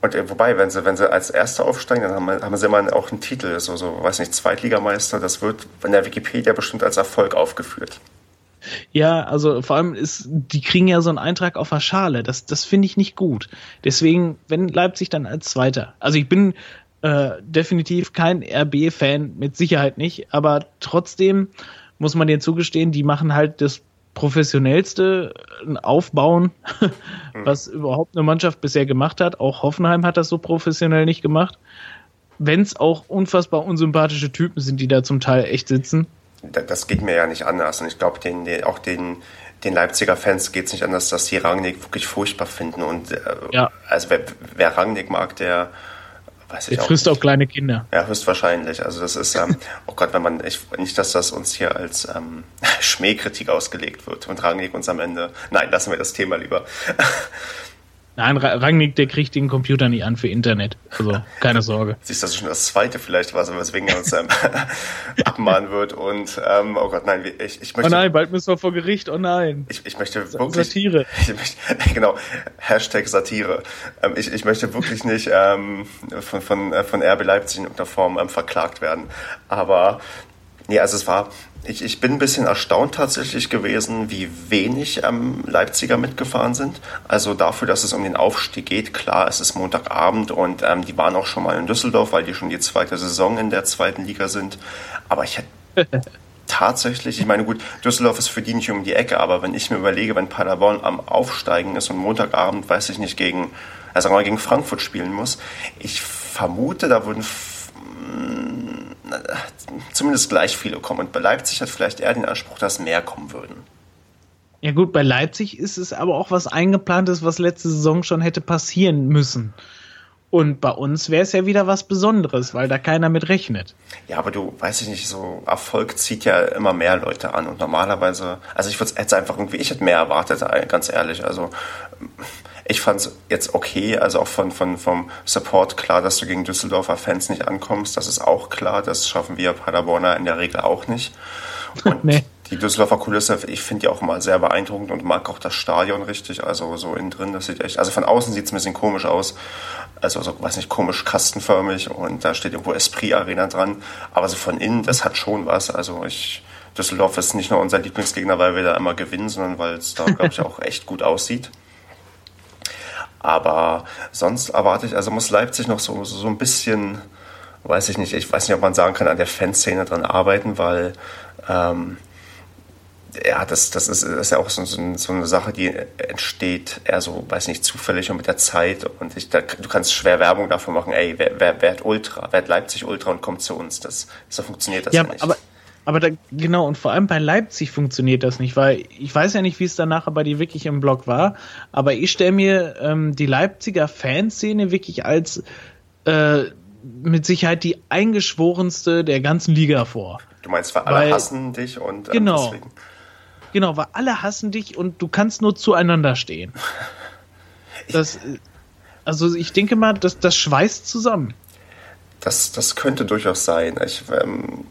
und äh, wobei, wenn sie, wenn sie als Erster aufsteigen, dann haben, haben sie immer auch einen Titel, so, so, weiß nicht, Zweitligameister, das wird in der Wikipedia bestimmt als Erfolg aufgeführt. Ja, also vor allem ist, die kriegen ja so einen Eintrag auf der Schale. Das, das finde ich nicht gut. Deswegen, wenn Leipzig dann als Zweiter. Also ich bin äh, definitiv kein RB-Fan, mit Sicherheit nicht, aber trotzdem muss man denen zugestehen, die machen halt das professionellste Aufbauen, [LAUGHS] hm. was überhaupt eine Mannschaft bisher gemacht hat. Auch Hoffenheim hat das so professionell nicht gemacht. Wenn es auch unfassbar unsympathische Typen sind, die da zum Teil echt sitzen das geht mir ja nicht anders. Und ich glaube, den, den, auch den, den Leipziger Fans geht es nicht anders, dass sie Rangnick wirklich furchtbar finden. Und äh, ja. also wer, wer Rangnick mag, der weiß ich der auch. frisst auch kleine Kinder. Ja, höchstwahrscheinlich. Also das ist, ähm, [LAUGHS] oh Gott, wenn man, ich, nicht, dass das uns hier als ähm, [LAUGHS] Schmähkritik ausgelegt wird und Rangnick uns am Ende. Nein, lassen wir das Thema lieber. [LAUGHS] Nein, Rangnick, der kriegt den Computer nicht an für Internet. Also keine Sorge. [LAUGHS] Siehst du, das ist schon das zweite vielleicht, was weswegen er uns ähm, [LAUGHS] abmahnen wird. Und ähm, oh Gott, nein, ich, ich möchte. Oh nein, bald müssen wir vor Gericht, oh nein. Ich, ich möchte wirklich. Satire. [LAUGHS] Ich möchte, genau, Hashtag Satire. Ähm, ich, ich möchte wirklich nicht ähm, von, von, äh, von RB Leipzig in irgendeiner Form ähm, verklagt werden. Aber nee, also es war ich, ich bin ein bisschen erstaunt tatsächlich gewesen, wie wenig ähm, Leipziger mitgefahren sind. Also dafür, dass es um den Aufstieg geht, klar, es ist Montagabend und ähm, die waren auch schon mal in Düsseldorf, weil die schon die zweite Saison in der zweiten Liga sind. Aber ich hätte [LAUGHS] tatsächlich, ich meine, gut, Düsseldorf ist für die nicht um die Ecke, aber wenn ich mir überlege, wenn Paderborn am Aufsteigen ist und Montagabend, weiß ich nicht, gegen, also mal gegen Frankfurt spielen muss, ich vermute, da würden zumindest gleich viele kommen. Und bei Leipzig hat vielleicht eher den Anspruch, dass mehr kommen würden. Ja gut, bei Leipzig ist es aber auch was eingeplantes, was letzte Saison schon hätte passieren müssen. Und bei uns wäre es ja wieder was Besonderes, weil da keiner mit rechnet. Ja, aber du, weiß ich nicht, so Erfolg zieht ja immer mehr Leute an. Und normalerweise, also ich würde es einfach irgendwie, ich hätte mehr erwartet, ganz ehrlich. Also ich fand es jetzt okay, also auch von, von, vom Support klar, dass du gegen Düsseldorfer Fans nicht ankommst. Das ist auch klar, das schaffen wir Paderborner in der Regel auch nicht. Und nee. die Düsseldorfer Kulisse, ich finde die auch immer sehr beeindruckend und mag auch das Stadion richtig. Also so innen drin, das sieht echt, also von außen sieht es ein bisschen komisch aus. Also so, weiß nicht, komisch kastenförmig und da steht irgendwo Esprit Arena dran. Aber so von innen, das hat schon was. Also ich, Düsseldorf ist nicht nur unser Lieblingsgegner, weil wir da immer gewinnen, sondern weil es da, glaube ich, [LAUGHS] auch echt gut aussieht. Aber sonst erwarte ich, also muss Leipzig noch so, so ein bisschen, weiß ich nicht, ich weiß nicht, ob man sagen kann, an der Fanszene dran arbeiten, weil ähm, ja, das, das, ist, das ist ja auch so, so, eine Sache, die entsteht eher so, weiß nicht, zufällig und mit der Zeit. Und ich, da, du kannst schwer Werbung dafür machen, ey, wer, wer, wer hat Ultra, wer hat Leipzig Ultra und kommt zu uns. Das, so funktioniert das ja, ja nicht. Aber aber da, genau, und vor allem bei Leipzig funktioniert das nicht, weil ich weiß ja nicht, wie es danach bei dir wirklich im Blog war, aber ich stelle mir ähm, die Leipziger Fanszene wirklich als äh, mit Sicherheit die eingeschworenste der ganzen Liga vor. Du meinst, weil alle weil, hassen dich und ähm, genau, deswegen. Genau, weil alle hassen dich und du kannst nur zueinander stehen. [LAUGHS] Das, also ich denke mal, das, das schweißt zusammen. Das, das könnte durchaus sein. Ich, ähm,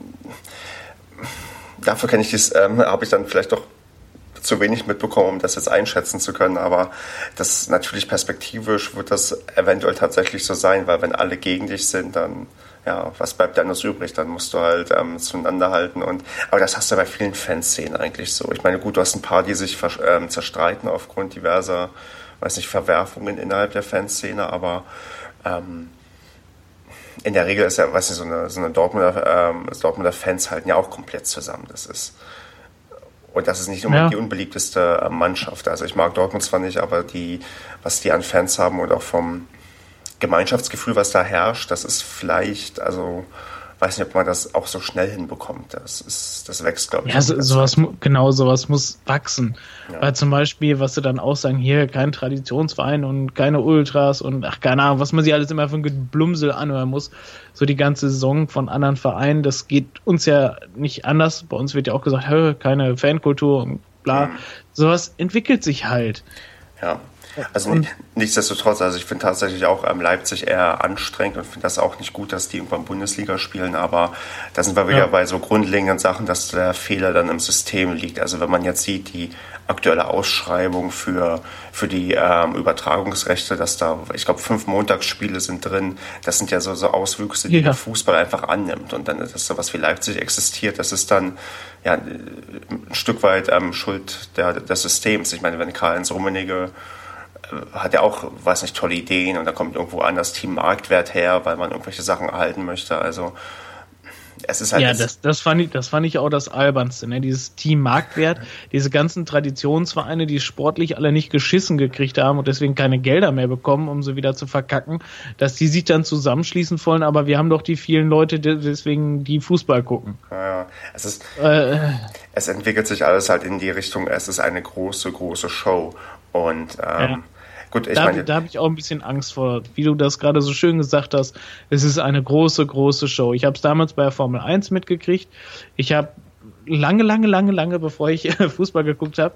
dafür kenne ich dies, ähm, habe ich dann vielleicht doch zu wenig mitbekommen, um das jetzt einschätzen zu können. Aber das natürlich perspektivisch wird das eventuell tatsächlich so sein, weil wenn alle gegen dich sind, dann ja, was bleibt da anders übrig? Dann musst du halt ähm, zueinander halten. Und, aber das hast du bei vielen Fanszenen eigentlich so. Ich meine, gut, du hast ein paar, die sich ähm, zerstreiten aufgrund diverser, weiß nicht, Verwerfungen innerhalb der Fanszene, aber ähm, in der Regel ist ja, weißt du, so eine, so eine Dortmunder, ähm, Dortmunder Fans halten ja auch komplett zusammen. Das ist, und das ist nicht nur ja. die unbeliebteste äh, Mannschaft. Also ich mag Dortmund zwar nicht, aber die, was die an Fans haben und auch vom Gemeinschaftsgefühl, was da herrscht, das ist vielleicht, also weiß nicht, ob man das auch so schnell hinbekommt. Das ist, das wächst, glaube ich. Ja, so, sowas, genau, sowas muss wachsen. Ja. Weil zum Beispiel, was sie dann auch sagen, hier kein Traditionsverein und keine Ultras und ach, keine Ahnung, was man sich alles immer für ein Geblumsel anhören muss. So die ganze Saison von anderen Vereinen, das geht uns ja nicht anders. Bei uns wird ja auch gesagt, keine Fankultur und bla. Mhm. Sowas entwickelt sich halt. Ja. Also und, nichtsdestotrotz, also ich finde tatsächlich auch ähm, Leipzig eher anstrengend und finde das auch nicht gut, dass die irgendwann Bundesliga spielen, aber da sind wir wieder ja. bei so grundlegenden Sachen, dass der Fehler dann im System liegt. Also wenn man jetzt sieht, die aktuelle Ausschreibung für, für die ähm, Übertragungsrechte, dass da, ich glaube, fünf Montagsspiele sind drin, das sind ja so, so Auswüchse, die ja. der Fußball einfach annimmt und dann ist sowas wie Leipzig existiert, das ist dann ja, ein Stück weit ähm, Schuld der, des Systems. Ich meine, wenn Karl-Heinz Rummenigge hat ja auch, weiß nicht, tolle Ideen und da kommt irgendwo an das Team Marktwert her, weil man irgendwelche Sachen erhalten möchte. Also es ist halt. Ja, das, das, fand ich, das fand ich auch das Albernste, ne? Dieses Team Marktwert, diese ganzen Traditionsvereine, die sportlich alle nicht geschissen gekriegt haben und deswegen keine Gelder mehr bekommen, um sie wieder zu verkacken, dass die sich dann zusammenschließen wollen, aber wir haben doch die vielen Leute, die deswegen die Fußball gucken. Ja, ja. Es ist. Äh, es entwickelt sich alles halt in die Richtung, es ist eine große, große Show. Und ähm, ja Gut, ich da, meine, da habe ich auch ein bisschen Angst vor, wie du das gerade so schön gesagt hast. Es ist eine große, große Show. Ich habe es damals bei der Formel 1 mitgekriegt. Ich habe lange, lange, lange, lange, bevor ich [LAUGHS] Fußball geguckt habe,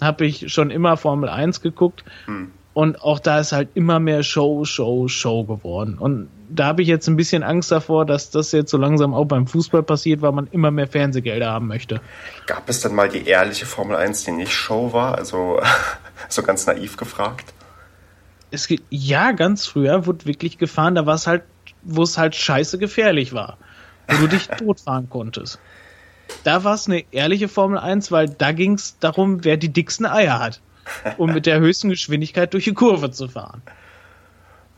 habe ich schon immer Formel 1 geguckt. Hm. Und auch da ist halt immer mehr Show, Show, Show geworden. Und da habe ich jetzt ein bisschen Angst davor, dass das jetzt so langsam auch beim Fußball passiert, weil man immer mehr Fernsehgelder haben möchte. Gab es dann mal die ehrliche Formel 1, die nicht Show war? Also [LAUGHS] so ganz naiv gefragt. Es geht, ja, ganz früher wurde wirklich gefahren, da war es halt, wo es halt scheiße gefährlich war. Wo du dich [LAUGHS] totfahren konntest. Da war es eine ehrliche Formel 1, weil da ging es darum, wer die dicksten Eier hat um mit der höchsten Geschwindigkeit durch die Kurve zu fahren.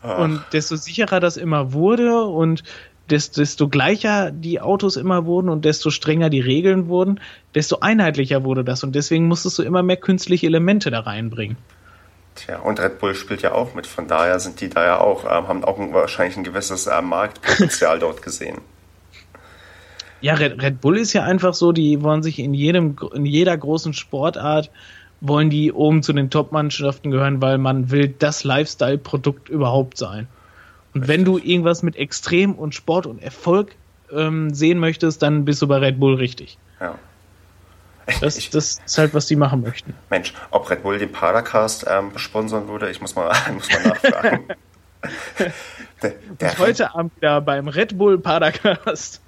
Ach. Und desto sicherer das immer wurde und desto, desto gleicher die Autos immer wurden und desto strenger die Regeln wurden, desto einheitlicher wurde das. Und deswegen musstest du immer mehr künstliche Elemente da reinbringen. Tja, und Red Bull spielt ja auch mit, von daher sind die da ja auch, äh, haben auch ein, wahrscheinlich ein gewisses äh, Marktpotenzial [LAUGHS] dort gesehen. Ja, Red, Red, Bull ist ja einfach so, die wollen sich in jedem, in jeder großen Sportart wollen die oben zu den Top-Mannschaften gehören, weil man will das Lifestyle-Produkt überhaupt sein. Und wenn du irgendwas mit Extrem und Sport und Erfolg ähm, sehen möchtest, dann bist du bei Red Bull richtig. Ja. [LAUGHS] Das, ich, das ist halt, was die machen möchten. Mensch, ob Red Bull den Padercast ähm, sponsern würde, ich muss mal, [LAUGHS] muss mal nachfragen. [LAUGHS] der, der heute Abend wieder beim Red Bull Padercast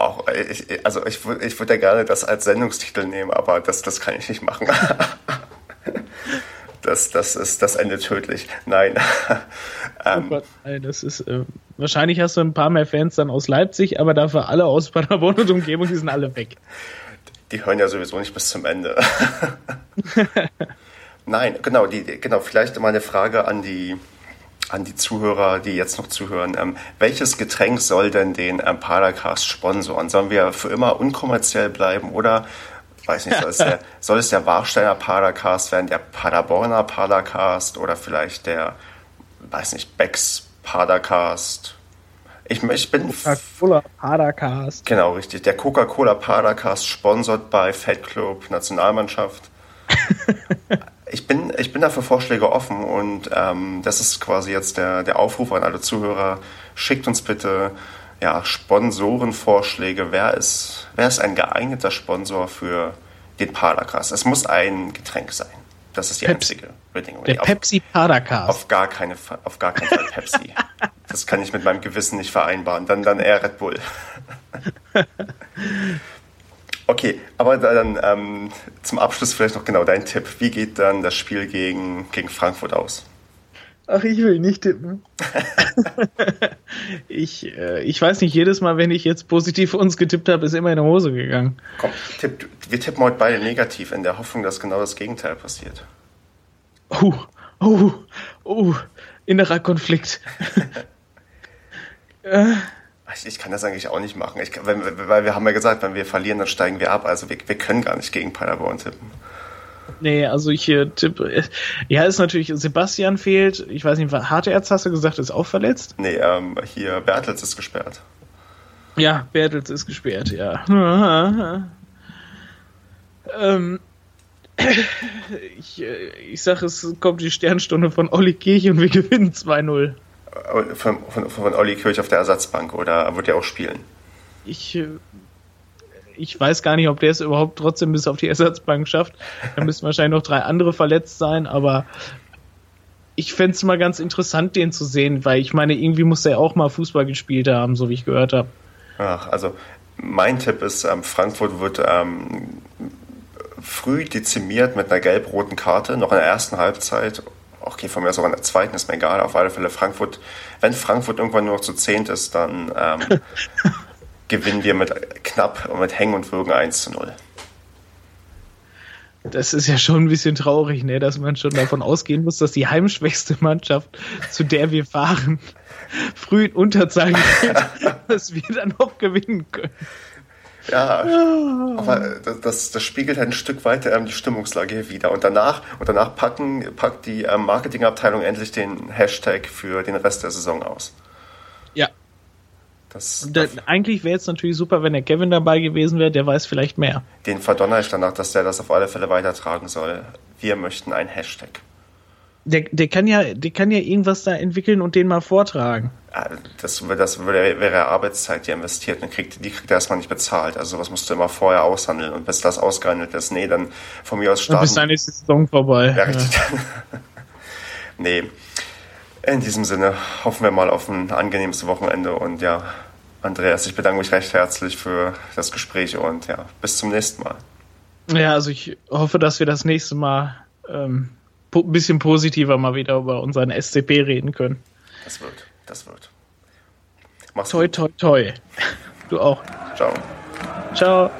auch, ich, also ich, ich würde ja gerne das als Sendungstitel nehmen, aber das, das kann ich nicht machen. das, das ist das Ende tödlich. Nein. ähm, oh Gott, nein, das ist äh, wahrscheinlich hast du ein paar mehr Fans dann aus Leipzig, aber dafür alle aus Paderborn und Umgebung, die sind alle weg. Die hören ja sowieso nicht bis zum Ende. [LAUGHS] nein, genau, die, genau, vielleicht mal eine Frage an die an die Zuhörer, die jetzt noch zuhören. Ähm, welches Getränk soll denn den ähm, Padercast sponsoren? Sollen wir für immer unkommerziell bleiben oder, weiß nicht, soll es der, [LAUGHS] soll es der Warsteiner Padercast werden, der Paderborner Padercast oder vielleicht der, weiß nicht, Becks Padercast? Ich, ich bin. Coca-Cola Padercast. Genau, richtig. Der Coca-Cola Padercast sponsert bei Fat Club Nationalmannschaft. [LAUGHS] ich bin, ich bin dafür Vorschläge offen und ähm, das ist quasi jetzt der, der Aufruf an alle Zuhörer. Schickt uns bitte ja, Sponsorenvorschläge. Wer ist, wer ist ein geeigneter Sponsor für den Padercast? Es muss ein Getränk sein. Das ist die Pepsi. einzige Bedingung. Der Pepsi Padercast. Auf gar, keine, auf gar keinen Fall Pepsi. [LAUGHS] das kann ich mit meinem Gewissen nicht vereinbaren. Dann, dann eher Red Bull. [LAUGHS] Okay, aber dann ähm, zum Abschluss vielleicht noch genau dein Tipp. Wie geht dann das Spiel gegen, gegen Frankfurt aus? Ach, ich will nicht tippen. [LAUGHS] ich, äh, ich weiß nicht, jedes Mal, wenn ich jetzt positiv uns getippt habe, ist immer in die Hose gegangen. Komm, tipp, wir tippen heute beide negativ, in der Hoffnung, dass genau das Gegenteil passiert. Oh, oh, oh, innerer Konflikt. [LAUGHS] äh. Ich, kann das eigentlich auch nicht machen. Ich, wenn, weil wir haben ja gesagt, wenn wir verlieren, dann steigen wir ab. Also wir, wir können gar nicht gegen Paderborn tippen. Nee, also ich äh, tippe. Ja, ist natürlich, Sebastian fehlt. Ich weiß nicht, Harterz hast du gesagt, ist auch verletzt? Nee, ähm, hier Bertels ist gesperrt. Ja, Bertels ist gesperrt, ja. [LAUGHS] ähm, [COUGHS] ich, äh, ich sag, es kommt die Sternstunde von Olli Kirch und wir [LAUGHS] gewinnen 2-0 von, von, von Olli Kirch auf der Ersatzbank oder wird er auch spielen? Ich, äh, ich weiß gar nicht, ob der es überhaupt trotzdem bis auf die Ersatzbank schafft. Da müssen wahrscheinlich noch drei andere verletzt sein, aber ich fände es mal ganz interessant, den zu sehen, weil ich meine, irgendwie muss er auch mal Fußball gespielt haben, so wie ich gehört habe. Ach, also mein Tipp ist, ähm, Frankfurt wird ähm, früh dezimiert mit einer gelb-roten Karte, noch in der ersten Halbzeit okay, von mir sogar in der zweiten, ist mir egal. Auf alle Fälle Frankfurt, wenn Frankfurt irgendwann nur noch zu zehnt ist, dann ähm, [LAUGHS] gewinnen wir mit knapp und mit Hängen und Würgen 1 zu 0. Das ist ja schon ein bisschen traurig, ne, dass man schon davon ausgehen muss, dass die heimschwächste Mannschaft, zu der wir fahren, [LAUGHS] früh in Unterzahl geht, [LAUGHS] dass wir dann noch gewinnen können. Ja, aber das, das spiegelt halt ein Stück weiter ähm, die Stimmungslage hier wieder. Und danach, und danach packen, packt die ähm, Marketingabteilung endlich den Hashtag für den Rest der Saison aus. Ja. Das, da, eigentlich wäre es natürlich super, wenn der Kevin dabei gewesen wäre, der weiß vielleicht mehr. Den verdonner ich danach, dass der das auf alle Fälle weitertragen soll. Wir möchten ein Hashtag. Der, der, kann ja, der kann ja irgendwas da entwickeln und den mal vortragen. Das, das wäre Arbeitszeit, die investiert, und kriegt, die kriegt er erstmal nicht bezahlt. Also was musst du immer vorher aushandeln. Und bis das ausgehandelt ist, nee, dann von mir aus starten. Und bis dann ist die Saison vorbei. Ja, richtig. [LAUGHS] Nee. In diesem Sinne hoffen wir mal auf ein angenehmes Wochenende und ja, Andreas, ich bedanke mich recht herzlich für das Gespräch und ja, bis zum nächsten Mal. Ja, also ich hoffe, dass wir das nächste Mal ähm, ein bisschen positiver mal wieder über unseren SCP reden können. Das wird, das wird. Mach's toi, toi, toi. Du auch. Ciao. Ciao.